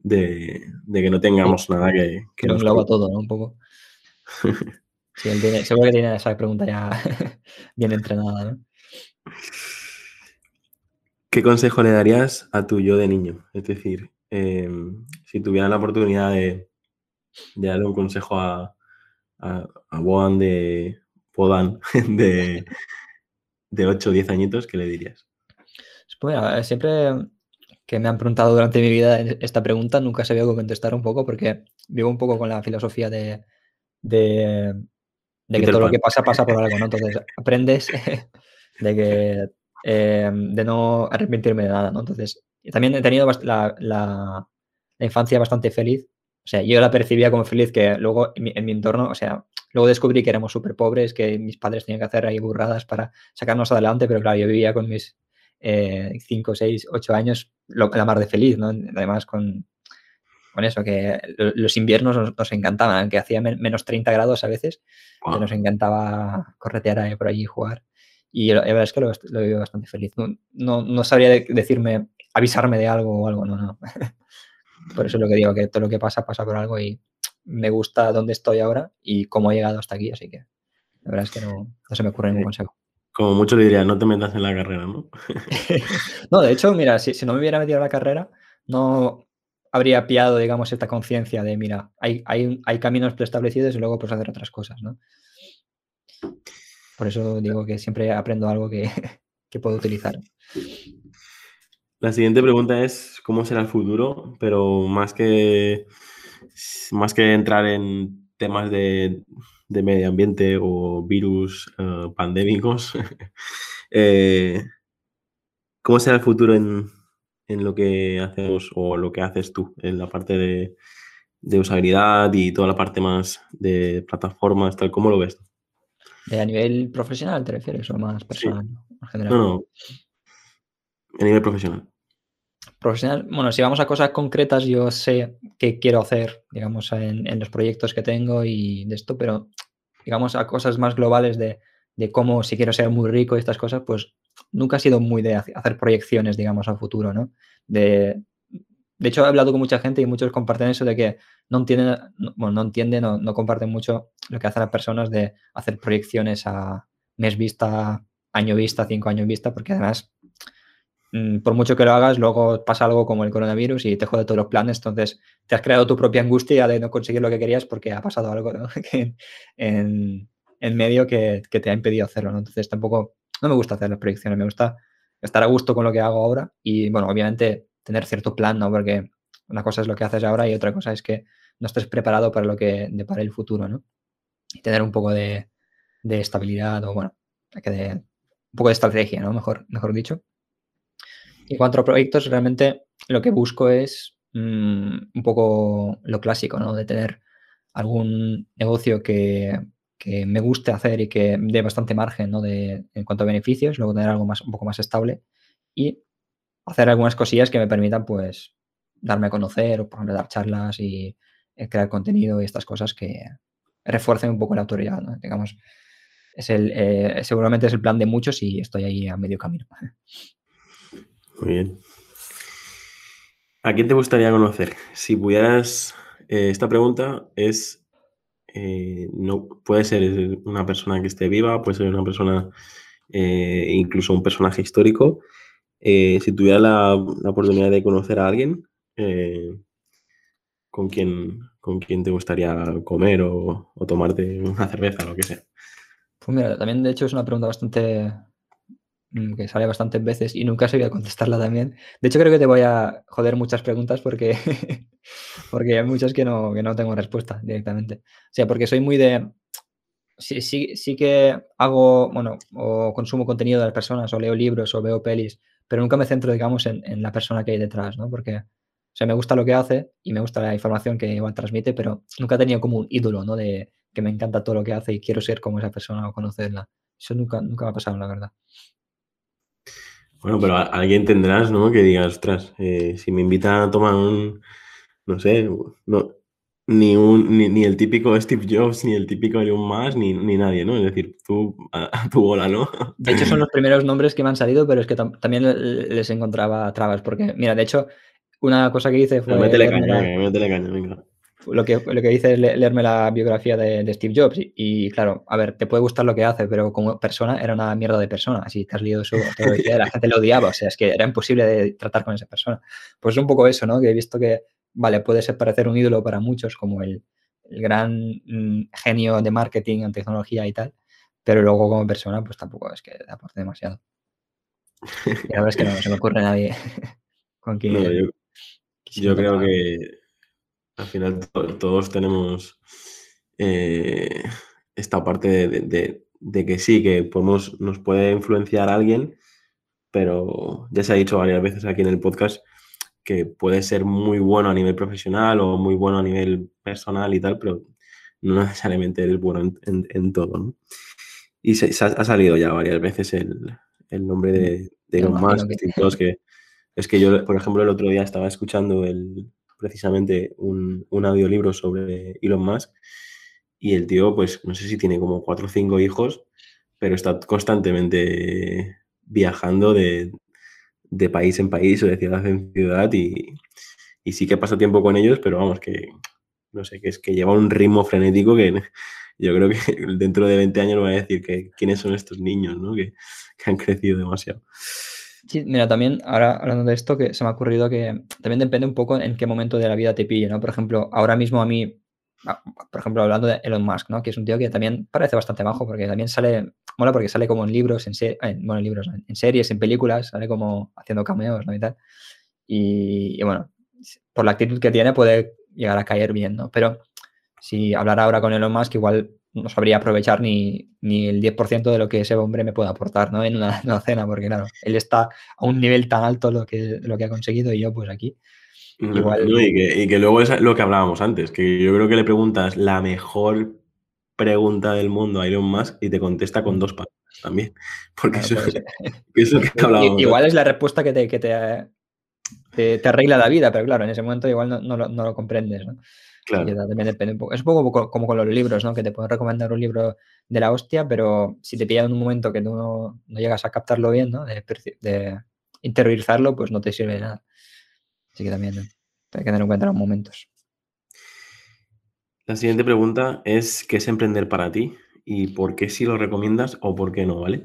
de, que no tengamos nada que, que nos engloba todo, ¿no? Un poco. Sí, él tiene, seguro que tiene esa pregunta ya bien entrenada, ¿no? ¿Qué consejo le darías a tu yo de niño? Es decir, em, si tuvieras la oportunidad de, darle un consejo a, a, Boan de Podan de, de 8 o 10 añitos, ¿qué le dirías? Pues siempre que me han preguntado durante mi vida esta pregunta, nunca sabía cómo contestar un poco, porque vivo un poco con la filosofía de, de, que todo lo que pasa pasa por algo, ¿no? Entonces aprendes de que em, de no arrepentirme de nada, ¿no? Entonces, también he tenido la, la, infancia bastante feliz. O sea, yo la percibía como feliz, que luego en mi, en mi entorno, o sea, luego descubrí que éramos súper pobres, que mis padres tenían que hacer ahí burradas para sacarnos adelante, pero claro, yo vivía con mis, 5, 6, 8 años, la mar de feliz, ¿no? Además con, con eso, que los inviernos nos, encantaban, que hacía menos 30 grados a veces, que nos encantaba corretear por allí y jugar. Y la verdad es que lo, lo vivo bastante feliz. No, no, sabría decirme, avisarme de algo o algo, no, no. por eso es lo que digo, que todo lo que pasa, pasa por algo y me gusta dónde estoy ahora y cómo he llegado hasta aquí, así que la verdad es que no, no se me ocurre ningún consejo. Como mucho le diría, no te metas en la carrera, ¿no? no, de hecho, mira, si, no me hubiera metido en la carrera, no habría pillado, digamos, esta conciencia de, mira, hay, hay, hay caminos preestablecidos y luego pues hacer otras cosas, ¿no? Por eso digo que siempre aprendo algo que, que puedo utilizar. La siguiente pregunta es cómo será el futuro, pero más que, más que entrar en temas de de medio ambiente o virus eh, pandémicos. Eh, ¿Cómo será el futuro en, lo que hacemos o lo que haces tú en la parte de, usabilidad y toda la parte más de plataformas, tal? ¿Cómo lo ves? ¿A nivel profesional te refieres o más personal? No, no. A nivel profesional. Profesional, bueno, si vamos a cosas concretas, yo sé qué quiero hacer, digamos, en, en, los proyectos que tengo y de esto, pero digamos, a cosas más globales de, de cómo si quiero ser muy rico y estas cosas, pues nunca ha sido muy de hacer proyecciones, digamos, a futuro, ¿no? De, de hecho, he hablado con mucha gente y muchos comparten eso de que no entienden, bueno, no entienden o no comparten mucho lo que hacen las personas de hacer proyecciones a mes vista, año vista, cinco años vista, porque además Mm, por mucho que lo hagas, luego pasa algo como el coronavirus y te jode todos los planes, entonces te has creado tu propia angustia de no conseguir lo que querías porque ha pasado algo en, medio que, te ha impedido hacerlo, ¿no? Entonces tampoco, no me gusta hacer las proyecciones, me gusta estar a gusto con lo que hago ahora y, bueno, obviamente tener cierto plan, ¿no? Porque una cosa es lo que haces ahora y otra cosa es que no estés preparado para lo que depara el futuro, ¿no? Y tener un poco de, estabilidad o, bueno, que de, un poco de estrategia, ¿no? Mejor, mejor dicho. En cuanto a proyectos, realmente lo que busco es mm, un poco lo clásico, ¿no? De tener algún negocio que, me guste hacer y que dé bastante margen, ¿no? De, en cuanto a beneficios, luego tener algo más, un poco más estable y hacer algunas cosillas que me permitan, pues, darme a conocer o, por ejemplo, dar charlas y eh, crear contenido y estas cosas que refuercen un poco la autoridad. Digamos, es el, eh, seguramente es el plan de muchos y estoy ahí a medio camino. Muy bien. ¿A quién te gustaría conocer? Si pudieras, eh, esta pregunta es, eh, no puede ser una persona que esté viva, puede ser una persona, incluso un personaje histórico. si tuviera la, oportunidad de conocer a alguien, ¿con quién, ¿con quién te gustaría comer o, o tomarte una cerveza lo que sea? Pues mira, también de hecho es una pregunta bastante que sale bastantes veces y nunca he a contestarla también. De hecho, creo que te voy a joder muchas preguntas porque, porque hay muchas que no, que no tengo respuesta directamente. O sea, porque soy muy de. Sí, sí, sí que hago, bueno, o consumo contenido de las personas, o leo libros, o veo pelis, pero nunca me centro, digamos, en, en la persona que hay detrás, ¿no? Porque, o sea, me gusta lo que hace y me gusta la información que igual transmite, pero nunca he tenido como un ídolo, ¿no? De, que me encanta todo lo que hace y quiero ser como esa persona o conocerla. Eso nunca, nunca me ha pasado, la verdad. Bueno, pero alguien tendrás, ¿no? Que digas, ostras, eh, si me invitan a tomar un, no sé, no, ni, un, ni, el típico Steve Jobs, ni el típico Elon Musk, ni, ni nadie, ¿no? Es decir, tú a, tu bola, ¿no? De hecho, son los primeros nombres que me han salido, pero es que también les encontraba trabas, porque, mira, de hecho, una cosa que hice fue... métele caña, métele caña, venga lo que, lo que dice es leerme la biografía de, Steve Jobs y, claro, a ver, te puede gustar lo que hace, pero como persona era una mierda de persona. Así te has leído su la gente lo odiaba, o sea, es que era imposible de tratar con esa persona. Pues es un poco eso, ¿no? Que he visto que, vale, puede ser parecer un ídolo para muchos como el, gran mm, genio de marketing en tecnología y tal, pero luego como persona, pues tampoco es que aporte demasiado. Y la verdad es que no, se me ocurre nadie con quien... yo creo que al final todos tenemos eh, esta parte de, que sí, que podemos, nos puede influenciar alguien, pero ya se ha dicho varias veces aquí en el podcast que puede ser muy bueno a nivel profesional o muy bueno a nivel personal y tal, pero no necesariamente eres bueno en, todo, Y se, ha salido ya varias veces el, nombre de, de Elon Musk, que es que yo, por ejemplo, el otro día estaba escuchando el, precisamente un, audiolibro sobre Elon Musk y el tío, pues no sé si tiene como cuatro o cinco hijos, pero está constantemente viajando de, país en país o de ciudad en ciudad y, sí que pasa tiempo con ellos, pero vamos, que no sé, que es que lleva un ritmo frenético que yo creo que dentro de 20 años va a decir que quiénes son estos niños, ¿no? que han crecido demasiado. Sí, mira, también ahora hablando de esto, que se me ha ocurrido que también depende un poco en qué momento de la vida te pille, ¿no? Por ejemplo, ahora mismo a mí, por ejemplo, hablando de Elon Musk, ¿no? Que es un tío que también parece bastante bajo, porque también sale, mola porque sale como en libros, en, bueno, en libros, en series, en películas, sale como haciendo cameos, ¿no? Y tal. Y, y, bueno, por la actitud que tiene puede llegar a caer bien, ¿no? Pero si hablar ahora con Elon Musk, igual no sabría aprovechar ni, ni el 10% de lo que ese hombre me puede aportar ¿no? en, una, cena, porque claro, él está a un nivel tan alto lo que, lo que ha conseguido y yo pues aquí. Igual... y, que, y, que, luego es lo que hablábamos antes, que yo creo que le preguntas la mejor pregunta del mundo a Elon Musk y te contesta con dos palabras también. Porque eso, eso, que hablábamos. Igual es la respuesta que te, que te, te, arregla la vida, pero claro, en ese momento igual no, no, lo, no lo comprendes. ¿no? Depende un poco. Es un poco como con los libros, ¿no? Que te pueden recomendar un libro de la hostia, pero si te pillan en un momento que tú no, llegas a captarlo bien, ¿no? De, interiorizarlo, pues no te sirve de nada. Así que también hay que tener en cuenta los momentos. La siguiente pregunta es, ¿qué es emprender para ti? ¿Y por qué sí lo recomiendas o por qué no, ¿vale?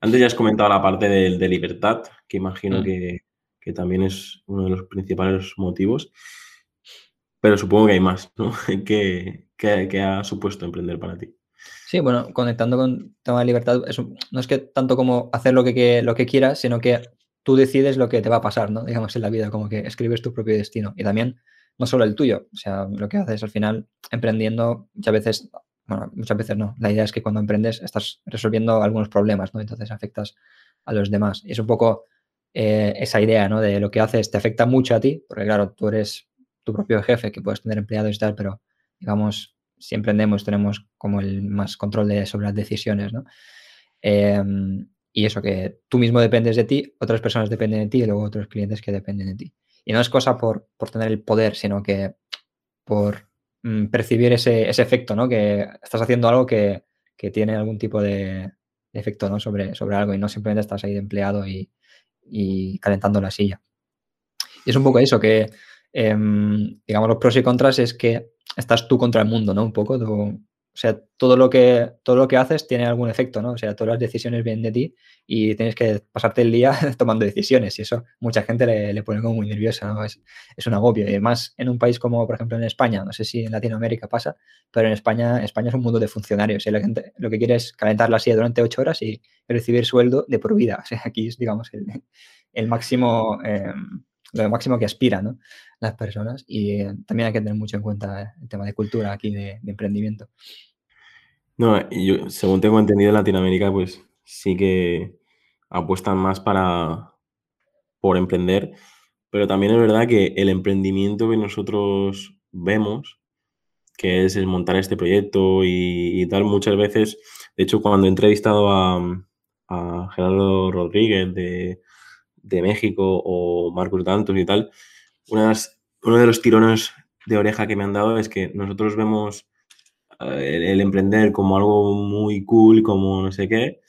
Antes ya has comentado la parte de, libertad, que imagino mm. que, que, también es uno de los principales motivos. Pero supongo que hay más, ¿no? ¿Qué, ha supuesto emprender para ti? Sí, bueno, conectando con el tema de libertad, no es que tanto como hacer lo que, lo que quieras, sino que tú decides lo que te va a pasar, ¿no? Digamos, en la vida, como que escribes tu propio destino. Y también, no solo el tuyo, o sea, lo que haces al final, emprendiendo, muchas veces, bueno, muchas veces no. La idea es que cuando emprendes estás resolviendo algunos problemas, ¿no? Entonces afectas a los demás. Y es un poco eh, esa idea, ¿no? De lo que haces te afecta mucho a ti, porque claro, tú eres tu propio jefe, que puedes tener empleados y tal, pero digamos, si emprendemos tenemos como el más control de, sobre las decisiones, ¿no? Em, y eso, que tú mismo dependes de ti, otras personas dependen de ti y luego otros clientes que dependen de ti. Y no es cosa por, por tener el poder, sino que por mm, percibir ese, ese, efecto, ¿no? Que estás haciendo algo que, que tiene algún tipo de, efecto ¿no? sobre, sobre algo y no simplemente estás ahí de empleado y, calentando la silla. Y es un poco eso, que em, digamos los pros y contras es que estás tú contra el mundo, ¿no? Un poco, o sea, todo lo, que, todo lo que haces tiene algún efecto, ¿no? O sea, todas las decisiones vienen de ti y tienes que pasarte el día tomando decisiones y eso mucha gente le, pone como muy nerviosa, ¿no? Es, es, un agobio. Y además, en un país como, por ejemplo, en España, no sé si en Latinoamérica pasa, pero en España, España es un mundo de funcionarios. Y la gente lo que quiere es calentar la silla durante ocho horas y recibir sueldo de por vida. O sea, aquí es, digamos, el, máximo... Em, lo máximo que aspiran ¿no? las personas y eh, también hay que tener mucho en cuenta el tema de cultura aquí, de, emprendimiento. No, yo, según tengo entendido en Latinoamérica, pues sí que apuestan más para por emprender, pero también es verdad que el emprendimiento que nosotros vemos, que es el montar este proyecto y, tal, muchas veces, de hecho, cuando he entrevistado a, a Gerardo Rodríguez de, de México o Marcos Dantos y tal, uno de los tirones de oreja que me han dado es que nosotros vemos eh, el, emprender como algo muy cool, como no sé qué,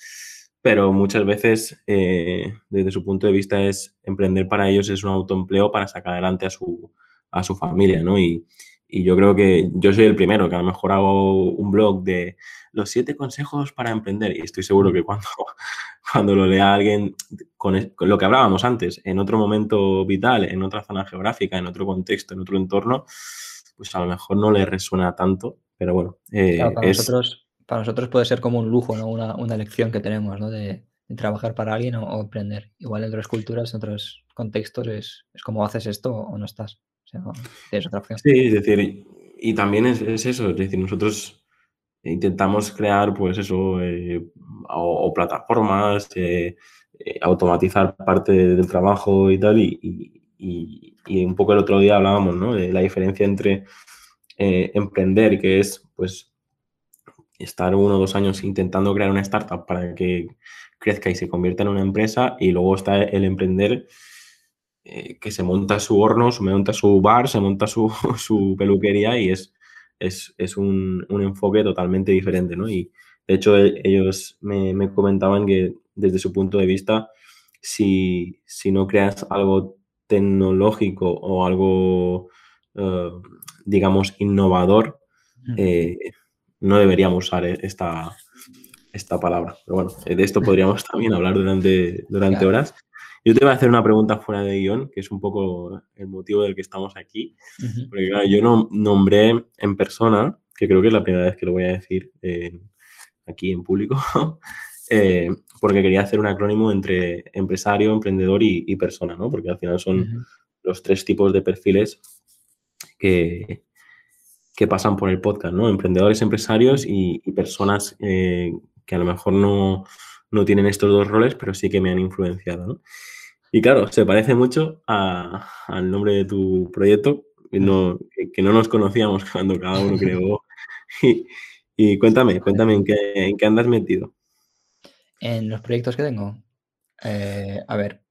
pero muchas veces eh, desde su punto de vista es emprender para ellos es un autoempleo para sacar adelante a su, a su familia, ¿no? Y yo creo que yo soy el primero que a lo mejor hago un blog de los siete consejos para emprender y estoy seguro que cuando, cuando lo lea alguien con, lo que hablábamos antes, en otro momento vital, en otra zona geográfica, en otro contexto, en otro entorno, pues a lo mejor no le resuena tanto, pero bueno. Eh, para, nosotros, para nosotros puede ser como un lujo, ¿no? una, una elección que tenemos ¿no? de, trabajar para alguien o, emprender. Igual en otras culturas, en otros contextos, es, es como haces esto o no estás. Sí, es decir, y, también es, es eso, es decir, nosotros intentamos crear, pues eso, eh, o, plataformas, eh, eh, automatizar parte del trabajo y tal, y, un poco el otro día hablábamos, ¿no? De la diferencia entre emprender, que es, pues, estar uno o dos años intentando crear una startup para que crezca y se convierta en una empresa, y luego está el emprender que se monta su horno, se monta su bar, se monta su, su peluquería y es es, un, enfoque totalmente diferente, ¿no? Y de hecho e, ellos me, comentaban que desde su punto de vista, si, no creas algo tecnológico o algo, eh, digamos, innovador, eh, no deberíamos usar esta, esta palabra. Pero bueno, de esto podríamos también hablar durante, durante horas. Yo te voy a hacer una pregunta fuera de guion, que es un poco el motivo del que estamos aquí. Porque claro, yo no, nombré en persona, que creo que es la primera vez que lo voy a decir aquí en público, eh, porque quería hacer un acrónimo entre empresario, emprendedor y, persona, ¿no? Porque al final son los tres tipos de perfiles que, que pasan por el podcast, ¿no? Emprendedores, empresarios y, personas eh, que a lo mejor no, no tienen estos dos roles, pero sí que me han influenciado, ¿no? Y claro, se parece mucho al nombre de tu proyecto, que no, nos conocíamos cuando cada uno creó. Y, cuéntame, cuéntame, ¿en qué, andas metido? En los proyectos que tengo. Eh, a ver,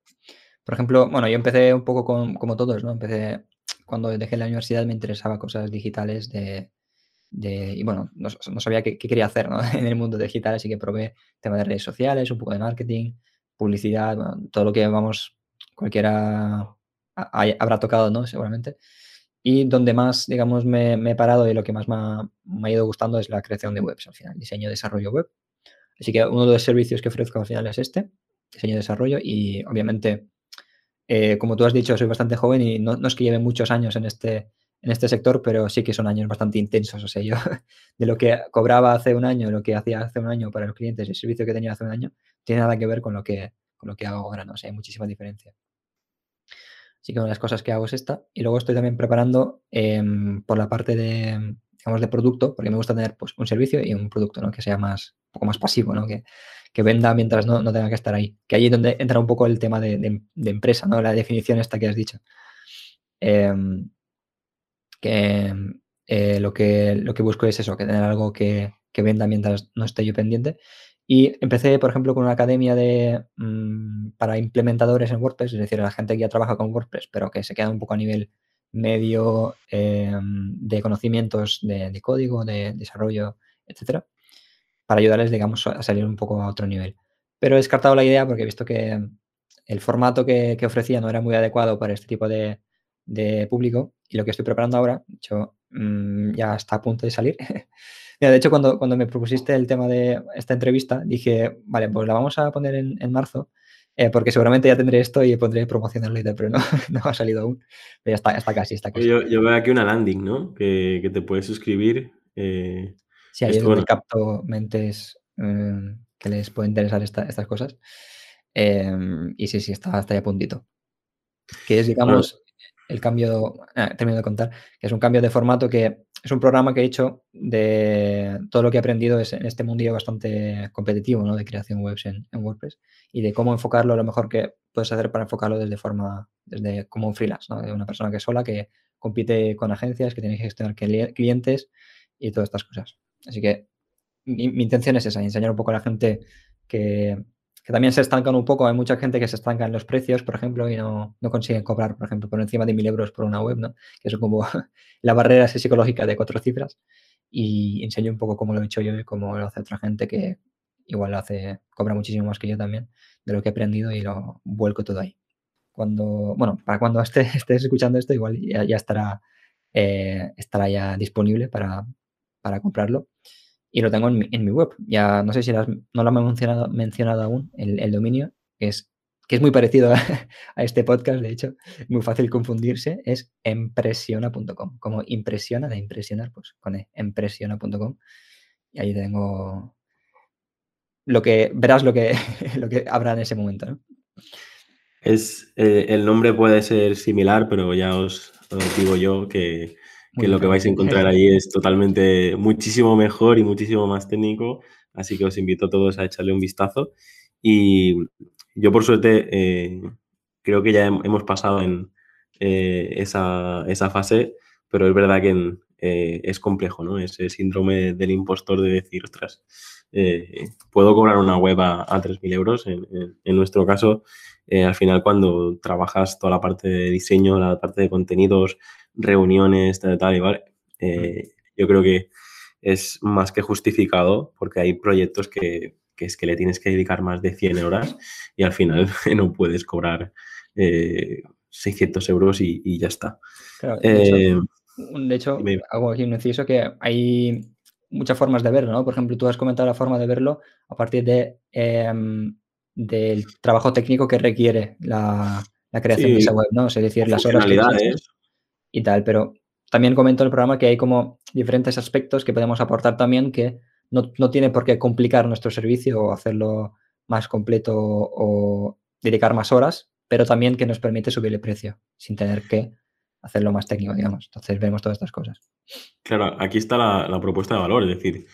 por ejemplo, bueno, yo empecé un poco como todos, ¿no? Empecé cuando dejé la universidad, me interesaba cosas digitales de, y bueno, no, sabía qué, quería hacer en el mundo digital, así que probé tema de redes sociales, un poco de marketing, publicidad, todo lo que vamos, cualquiera habrá tocado, ¿no? Seguramente. Y donde más, digamos, me, he parado y lo que más me ha, ido gustando es la creación de webs, al final, diseño y desarrollo web. Así que uno de los servicios que ofrezco al final es este, diseño y desarrollo, y obviamente, eh, como tú has dicho, soy bastante joven y no, no, es que lleve muchos años en este, en este sector, pero sí que son años bastante intensos. O sea, yo de lo que cobraba hace un año, lo que hacía hace un año para los clientes, el servicio que tenía hace un año, tiene nada que ver con lo que, con lo que hago ahora, ¿no? O hay muchísima diferencia. Así que una de las cosas que hago es esta. Y luego estoy también preparando em, por la parte de, digamos, de producto, porque me gusta tener pues, un servicio y un producto, ¿no? Que sea más, un poco más pasivo, ¿no? Que, que venda mientras no, no, tenga que estar ahí. Que allí es donde entra un poco el tema de, de, empresa, ¿no? La definición esta que has dicho. Em, que eh, lo que lo que busco es eso, que tener algo que, que venda mientras no esté yo pendiente y empecé, por ejemplo, con una academia de, mm, para implementadores en WordPress, es decir, la gente que ya trabaja con WordPress, pero que se queda un poco a nivel medio em, de conocimientos de, código, de desarrollo, etcétera, para ayudarles, digamos, a salir un poco a otro nivel. Pero he descartado la idea porque he visto que el formato que, ofrecía no era muy adecuado para este tipo de, público y lo que estoy preparando ahora, hecho, mm, ya está a punto de salir. de hecho, cuando, cuando me propusiste el tema de esta entrevista, dije, vale, pues la vamos a poner en, marzo, eh, porque seguramente ya tendré esto y pondré promocionarlo pero no, no ha salido aún. Pero ya está, está casi, está casi. Yo, veo aquí una landing, ¿no? Que, te puedes suscribir. Eh, sí, ahí es donde capto mentes eh, que les puede interesar estas cosas. Em, y sí, sí, está, hasta ya a puntito. Que es, digamos, el cambio, ah, termino de contar, que es un cambio de formato que es un programa que he hecho de todo lo que he aprendido en este mundillo bastante competitivo, ¿no? De creación webs en, WordPress y de cómo enfocarlo, lo mejor que puedes hacer para enfocarlo desde forma, desde como un freelance, ¿no? De una persona que es sola, que compite con agencias, que tiene que gestionar clientes y todas estas cosas. Así que mi, mi intención es esa, enseñar un poco a la gente que, que también se estancan un poco. Hay mucha gente que se estanca en los precios, por ejemplo, y no, no consiguen cobrar, por ejemplo, por encima de mil euros por una web, ¿no? Que es como la barrera psicológica de cuatro cifras. Y enseño un poco cómo lo he hecho yo y cómo lo hace otra gente que igual lo hace, cobra muchísimo más que yo también, de lo que he aprendido y lo vuelco todo ahí. Cuando, bueno, para cuando estés, estés escuchando esto, igual ya, estará, eh, estará ya disponible para, para comprarlo y lo tengo en mi, en mi web. Ya no sé si no lo he mencionado, mencionado aún, el, dominio, que es, que es muy parecido a, este podcast, de hecho, muy fácil confundirse, es empresiona.com, como impresiona de impresionar, pues con e, empresiona.com. Y ahí tengo lo que, verás lo que, lo que habrá en ese momento, ¿no? Es, eh, el nombre puede ser similar, pero ya os digo yo que que lo que vais a encontrar ahí es totalmente muchísimo mejor y muchísimo más técnico. Así que os invito a todos a echarle un vistazo. Y yo, por suerte, eh, creo que ya hemos pasado en eh, esa, fase, pero es verdad que eh, es complejo, ¿no? Ese síndrome del impostor de decir, ostras, puedo cobrar una web a, 3.000 euros. En, en, nuestro caso, al final, cuando trabajas toda la parte de diseño, la parte de contenidos, reuniones, tal, tal, igual, eh, yo creo que es más que justificado porque hay proyectos que, es que le tienes que dedicar más de 100 horas y al final no puedes cobrar 600 eh, euros y, ya está. de, hecho, eh, hago aquí un inciso que hay muchas formas de verlo, ¿no? Por ejemplo, tú has comentado la forma de verlo a partir de, em, del trabajo técnico que requiere la, creación de esa web, ¿no? es decir, las horas que y tal, pero también comento en el programa que hay como diferentes aspectos que podemos aportar también que no, tiene por qué complicar nuestro servicio o hacerlo más completo o dedicar más horas, pero también que nos permite subir el precio sin tener que hacerlo más técnico, digamos. Entonces vemos todas estas cosas. Claro, aquí está la, la propuesta de valor, es decir,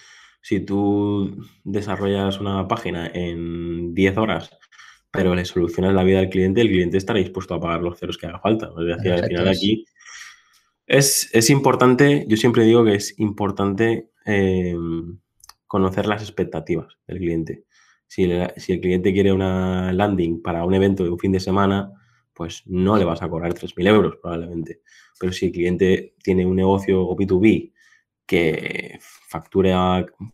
si tú desarrollas una página en 10 horas pero le solucionas la vida al cliente, el cliente estará dispuesto a pagar los ceros que haga falta. Es decir, al final aquí es, importante, yo siempre digo que es importante em, conocer las expectativas del cliente. Si el, cliente quiere una landing para un evento de un fin de semana, pues no le vas a cobrar 3.000 euros probablemente. Pero si el cliente tiene un negocio o B2B que facture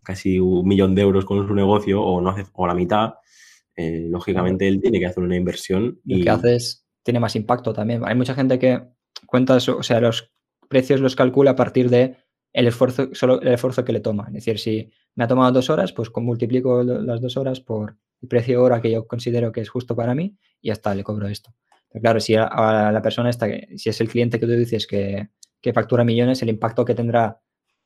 casi un millón de euros con su negocio o no hace o la mitad, eh, lógicamente él tiene que hacer una inversión. Y lo que haces tiene más impacto también. Hay mucha gente que cuenta o sea, los precios los calcula a partir de el esfuerzo, solo el esfuerzo que le toma. Es decir, si me ha tomado dos horas, pues multiplico las dos horas por el precio hora que yo considero que es justo para mí y ya está, le cobro esto. Pero claro, si a, la persona esta, si es el cliente que tú dices que, que, factura millones, el impacto que tendrá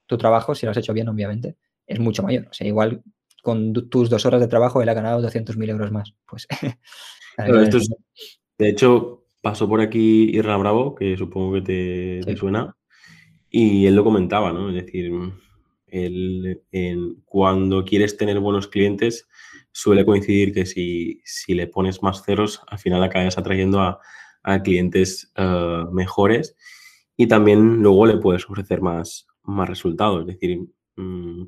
tu trabajo, si lo has hecho bien, obviamente, es mucho mayor. O sea, igual con tus dos horas de trabajo él ha ganado 200.000 euros más. Pues, de hecho, pasó por aquí Irra Bravo, que supongo que te, suena, y él lo comentaba, ¿no? Es decir, él, cuando quieres tener buenos clientes, suele coincidir que si, le pones más ceros, al final acabas atrayendo a, clientes eh, mejores y también luego le puedes ofrecer más, más resultados. Es decir, mm,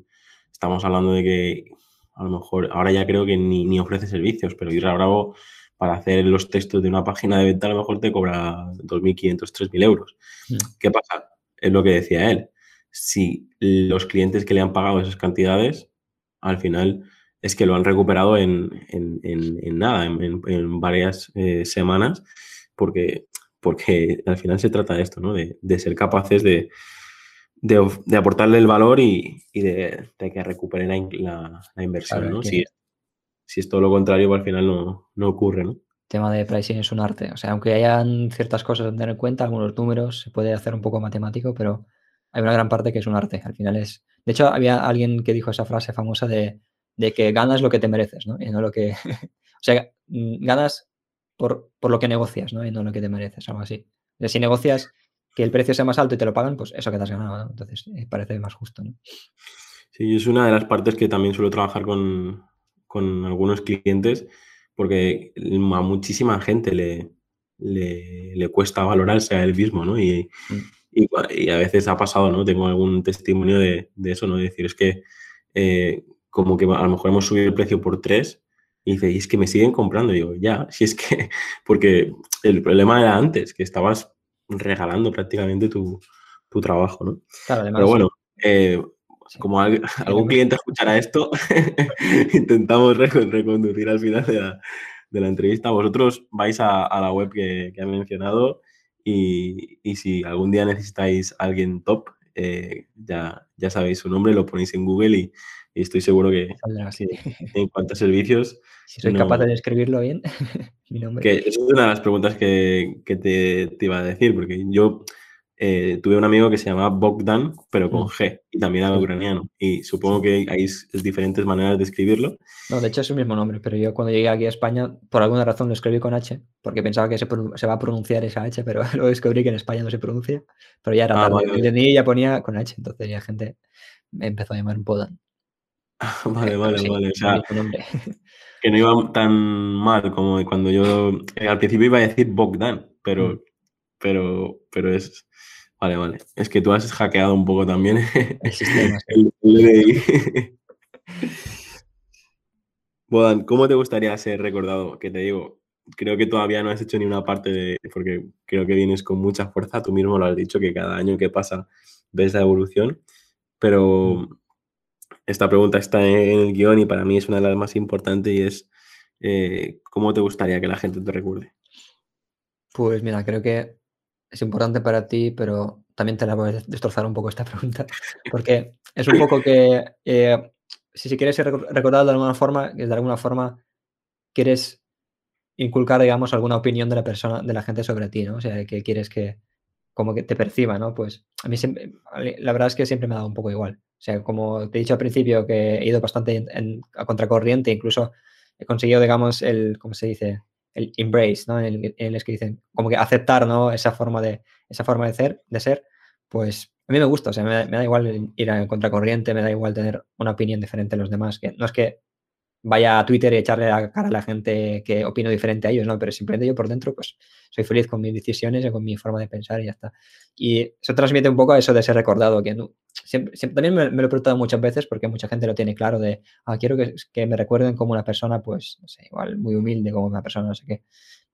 estamos hablando de que a lo mejor ahora ya creo que ni, ni ofrece servicios, pero Irra Bravo para hacer los textos de una página de venta a lo mejor te cobra 2.500, 3.000 euros. Mm. ¿Qué pasa? Es lo que decía él. Si los clientes que le han pagado esas cantidades al final es que lo han recuperado en, nada, en, varias eh, semanas, porque, porque al final se trata de esto, ¿no? De, ser capaces de, aportarle el valor y, de, que recupere la, inversión, ¿no? Si, es todo lo contrario, pues al final no, no ocurre, ¿no? tema de pricing es un arte. O sea, aunque hayan ciertas cosas a tener en cuenta, algunos números, se puede hacer un poco matemático, pero hay una gran parte que es un arte. Al final es. De hecho, había alguien que dijo esa frase famosa de, que ganas lo que te mereces, ¿no? Y no lo que. o sea, mm, ganas por, lo que negocias, ¿no? Y no lo que te mereces, algo así. si negocias que el precio sea más alto y te lo pagan, pues eso que te has ganado, ¿no? Entonces, eh, parece más justo, ¿no? Sí, es una de las partes que también suelo trabajar con, con algunos clientes porque a muchísima gente le, le, cuesta valorarse a él mismo, ¿no? Y, mm. y, a veces ha pasado, ¿no? Tengo algún testimonio de, de eso, ¿no? De decir, es que eh, como que a lo mejor hemos subido el precio por tres y dice, y es que me siguen comprando. Y digo, ya, si es que, porque el problema era antes, que estabas regalando prácticamente tu, tu trabajo, ¿no? Claro, además, Pero bueno, eh, como algún cliente escuchará esto, intentamos reconducir al final de la, entrevista. Vosotros vais a, la web que, que mencionado y, si algún día necesitáis a alguien top, eh, ya, ya sabéis su nombre, lo ponéis en Google y, estoy seguro que, en cuanto a servicios... Si soy capaz de describirlo bien, mi nombre. Que es una de las preguntas que, te, te, iba a decir, porque yo eh, tuve un amigo que se llamaba Bogdan, pero con mm. G, y también era ucraniano. Y supongo que hay diferentes maneras de escribirlo. No, de hecho es el mismo nombre, pero yo cuando llegué aquí a España, por alguna razón lo escribí con H, porque pensaba que se, va a pronunciar esa H, pero luego descubrí que en España no se pronuncia. Pero ya era ah, tarde. Vale, ya ponía con H, entonces ya gente me empezó a llamar Bodan. vale, vale, vale. O sea, que no iba tan mal como cuando yo. Eh, al principio iba a decir Bogdan, pero, mm. pero, pero es Vale, vale. Es que tú has hackeado un poco también el sistema. Bodan, ¿cómo te gustaría ser recordado? Que te digo, creo que todavía no has hecho ni una parte de, porque creo que vienes con mucha fuerza, tú mismo lo has dicho, que cada año que pasa ves la evolución, pero esta pregunta está en el guion y para mí es una de las más importantes y es, eh, ¿cómo te gustaría que la gente te recuerde? Pues mira, creo que es importante para ti, pero también te la voy a destrozar un poco esta pregunta, porque es un poco que eh, si, quieres ser recordado de alguna forma, de alguna forma quieres inculcar, digamos, alguna opinión de la persona, de la gente sobre ti, ¿no? O sea, que quieres que como que te perciba, ¿no? Pues a mí siempre, la verdad es que siempre me ha dado un poco igual. O sea, como te he dicho al principio, que he ido bastante a contracorriente, incluso he conseguido, digamos, el, ¿cómo se dice? el embrace, ¿no? En el, que dicen, como que aceptar, ¿no? Esa forma de, esa forma de ser, de ser, pues a mí me gusta, o sea, me, da igual ir a contracorriente, me da igual tener una opinión diferente a los demás, que no es que vaya a Twitter y echarle la cara a la gente que opino diferente a ellos, ¿no? Pero simplemente yo por dentro, pues soy feliz con mis decisiones y con mi forma de pensar y ya está. Y eso transmite un poco a eso de ser recordado, que siempre, también me, lo he preguntado muchas veces porque mucha gente lo tiene claro de, ah, quiero que, que, me recuerden como una persona, pues, no sé, igual muy humilde, como una persona, no sé qué.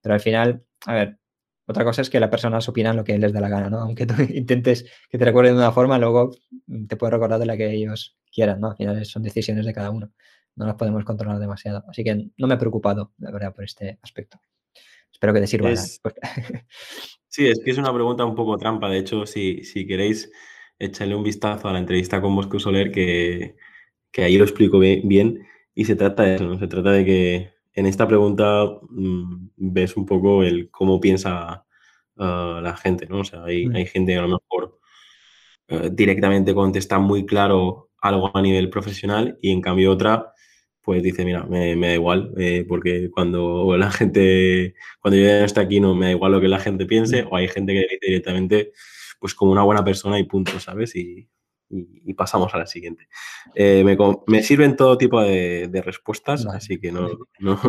Pero al final, a ver, otra cosa es que las personas opinan lo que les da la gana, ¿no? Aunque tú intentes que te recuerden de una forma, luego te puedes recordar de la que ellos quieran, ¿no? Al final son decisiones de cada uno no las podemos controlar demasiado. Así que no me he preocupado, la verdad, por este aspecto. Espero que te sirva. sí, es que es una pregunta un poco trampa. De hecho, si, si queréis, echarle un vistazo a la entrevista con Bosco Soler, que, ahí lo explico bien. Y se trata de eso, ¿no? Se trata de que en esta pregunta mm, ves un poco el cómo piensa ah, la gente, ¿no? O sea, hay, mm. hay gente que a lo mejor eh, directamente contesta muy claro algo a nivel profesional y en cambio otra pues dice, mira, me, da igual, eh, porque cuando la gente, cuando yo ya no aquí, no me da igual lo que la gente piense, o hay gente que dice directamente, pues como una buena persona y punto, ¿sabes? Y, pasamos a la siguiente. Eh, me, sirven todo tipo de, respuestas, así que no, no,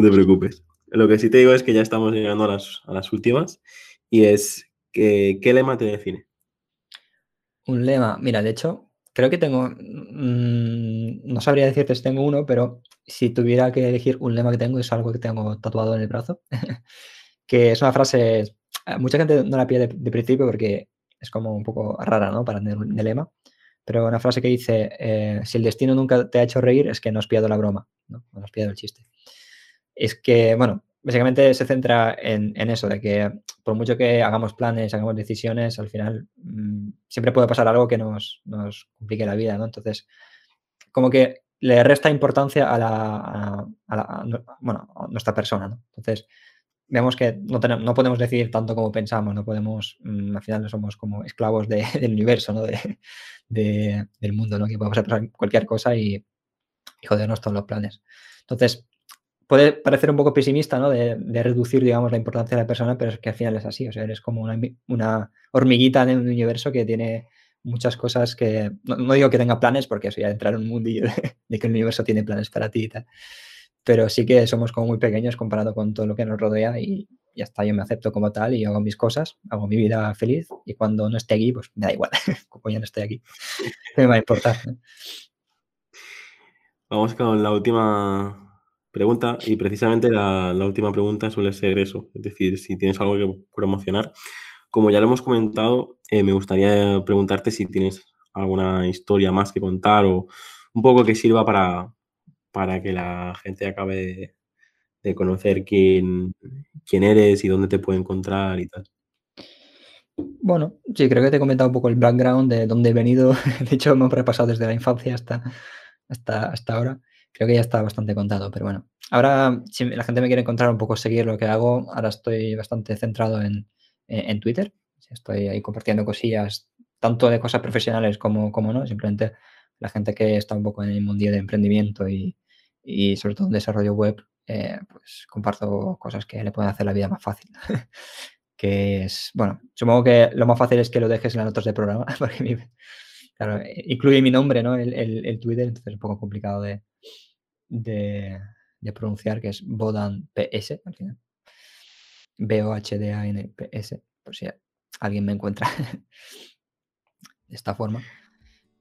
te, preocupes. Lo que sí te digo es que ya estamos llegando a las, a las últimas y es, que, ¿qué lema te define? Un lema, mira, de hecho, Creo que tengo, mm, no sabría decirte si tengo uno, pero si tuviera que elegir un lema que tengo, es algo que tengo tatuado en el brazo, que es una frase, mucha gente no la pide de, principio porque es como un poco rara, ¿no? Para tener un lema, pero una frase que dice, eh, si el destino nunca te ha hecho reír, es que no has pillado la broma, ¿no? no has pillado el chiste. Es que, bueno, básicamente se centra en, eso, de que por mucho que hagamos planes, hagamos decisiones, al final mm, siempre puede pasar algo que nos, nos, complique la vida, ¿no? Entonces, como que le resta importancia a la, bueno, nuestra persona. Entonces, vemos que no, tenemos, no podemos decidir tanto como pensamos, no podemos, mm, al final no somos como esclavos del universo, ¿no? De, del mundo, ¿no? Que podemos hacer cualquier cosa y, y jodernos todos los planes. Entonces, puede parecer un poco pesimista, ¿no? De, reducir, digamos, la importancia de la persona, pero es que al final es así. O sea, eres como una, hormiguita en un universo que tiene muchas cosas que. No, digo que tenga planes, porque eso ya entrar en un mundillo de, que el universo tiene planes para ti y tal. Pero sí que somos como muy pequeños comparado con todo lo que nos rodea y ya está, yo me acepto como tal y hago mis cosas, hago mi vida feliz y cuando no esté aquí, pues me da igual, como ya no estoy aquí, me va a importar. Vamos con la última pregunta y precisamente la, última pregunta suele ser eso, es decir, si tienes algo que promocionar. Como ya lo hemos comentado, eh, me gustaría preguntarte si tienes alguna historia más que contar o un poco que sirva para, para que la gente acabe de, conocer quién, quién eres y dónde te puede encontrar y tal. Bueno, sí, creo que te he comentado un poco el background de dónde he venido. De hecho, hemos repasado desde la infancia hasta, hasta, hasta ahora creo que ya está bastante contado, pero bueno. Ahora, si la gente me quiere encontrar un poco seguir lo que hago, ahora estoy bastante centrado en, en, Twitter. Estoy ahí compartiendo cosillas, tanto de cosas profesionales como, como no, simplemente la gente que está un poco en el mundo de emprendimiento y, y sobre todo en desarrollo web, eh, pues comparto cosas que le pueden hacer la vida más fácil. que es, bueno, supongo que lo más fácil es que lo dejes en las notas de programa, porque claro, incluye mi nombre, ¿no? El, el, el Twitter, entonces es un poco complicado de, de, pronunciar, que es Bodan PS al final. B-O-H-D-A-N-P-S, por si alguien me encuentra de esta forma.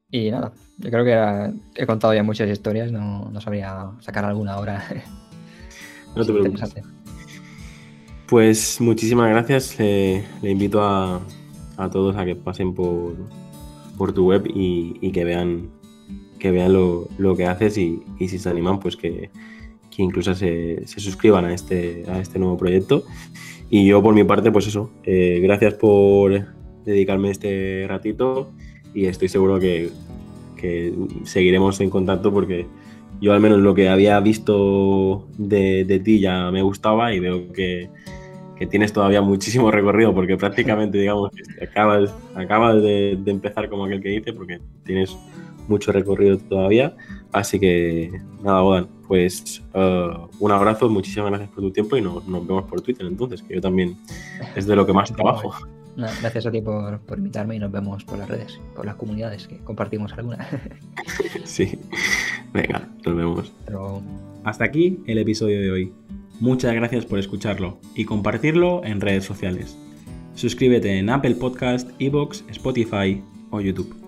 Y nada, yo creo que he contado ya muchas historias, no, sabría sacar alguna ahora. no te preocupes. Pues muchísimas gracias. le invito a, a, todos a que pasen por, por tu web y que vean que vean lo, lo que haces y, si se animan, pues que, que incluso se, se, suscriban a este, a este nuevo proyecto. Y yo por mi parte, pues eso, eh, gracias por dedicarme este ratito y estoy seguro que, que, seguiremos en contacto porque yo al menos lo que había visto de, de ti ya me gustaba y veo que, que, tienes todavía muchísimo recorrido porque prácticamente digamos que acabas, acabas de, de empezar como aquel que dice porque tienes mucho recorrido todavía. Así que nada, Bodan, pues uh, un abrazo, muchísimas gracias por tu tiempo y nos, vemos por Twitter entonces, que yo también es de lo que más trabajo. gracias a ti por, por, invitarme y nos vemos por las redes, por las comunidades, que compartimos alguna. sí, venga, nos vemos. Hasta aquí el episodio de hoy. Muchas gracias por escucharlo y compartirlo en redes sociales. Suscríbete en Apple Podcast, Evox, Spotify o YouTube.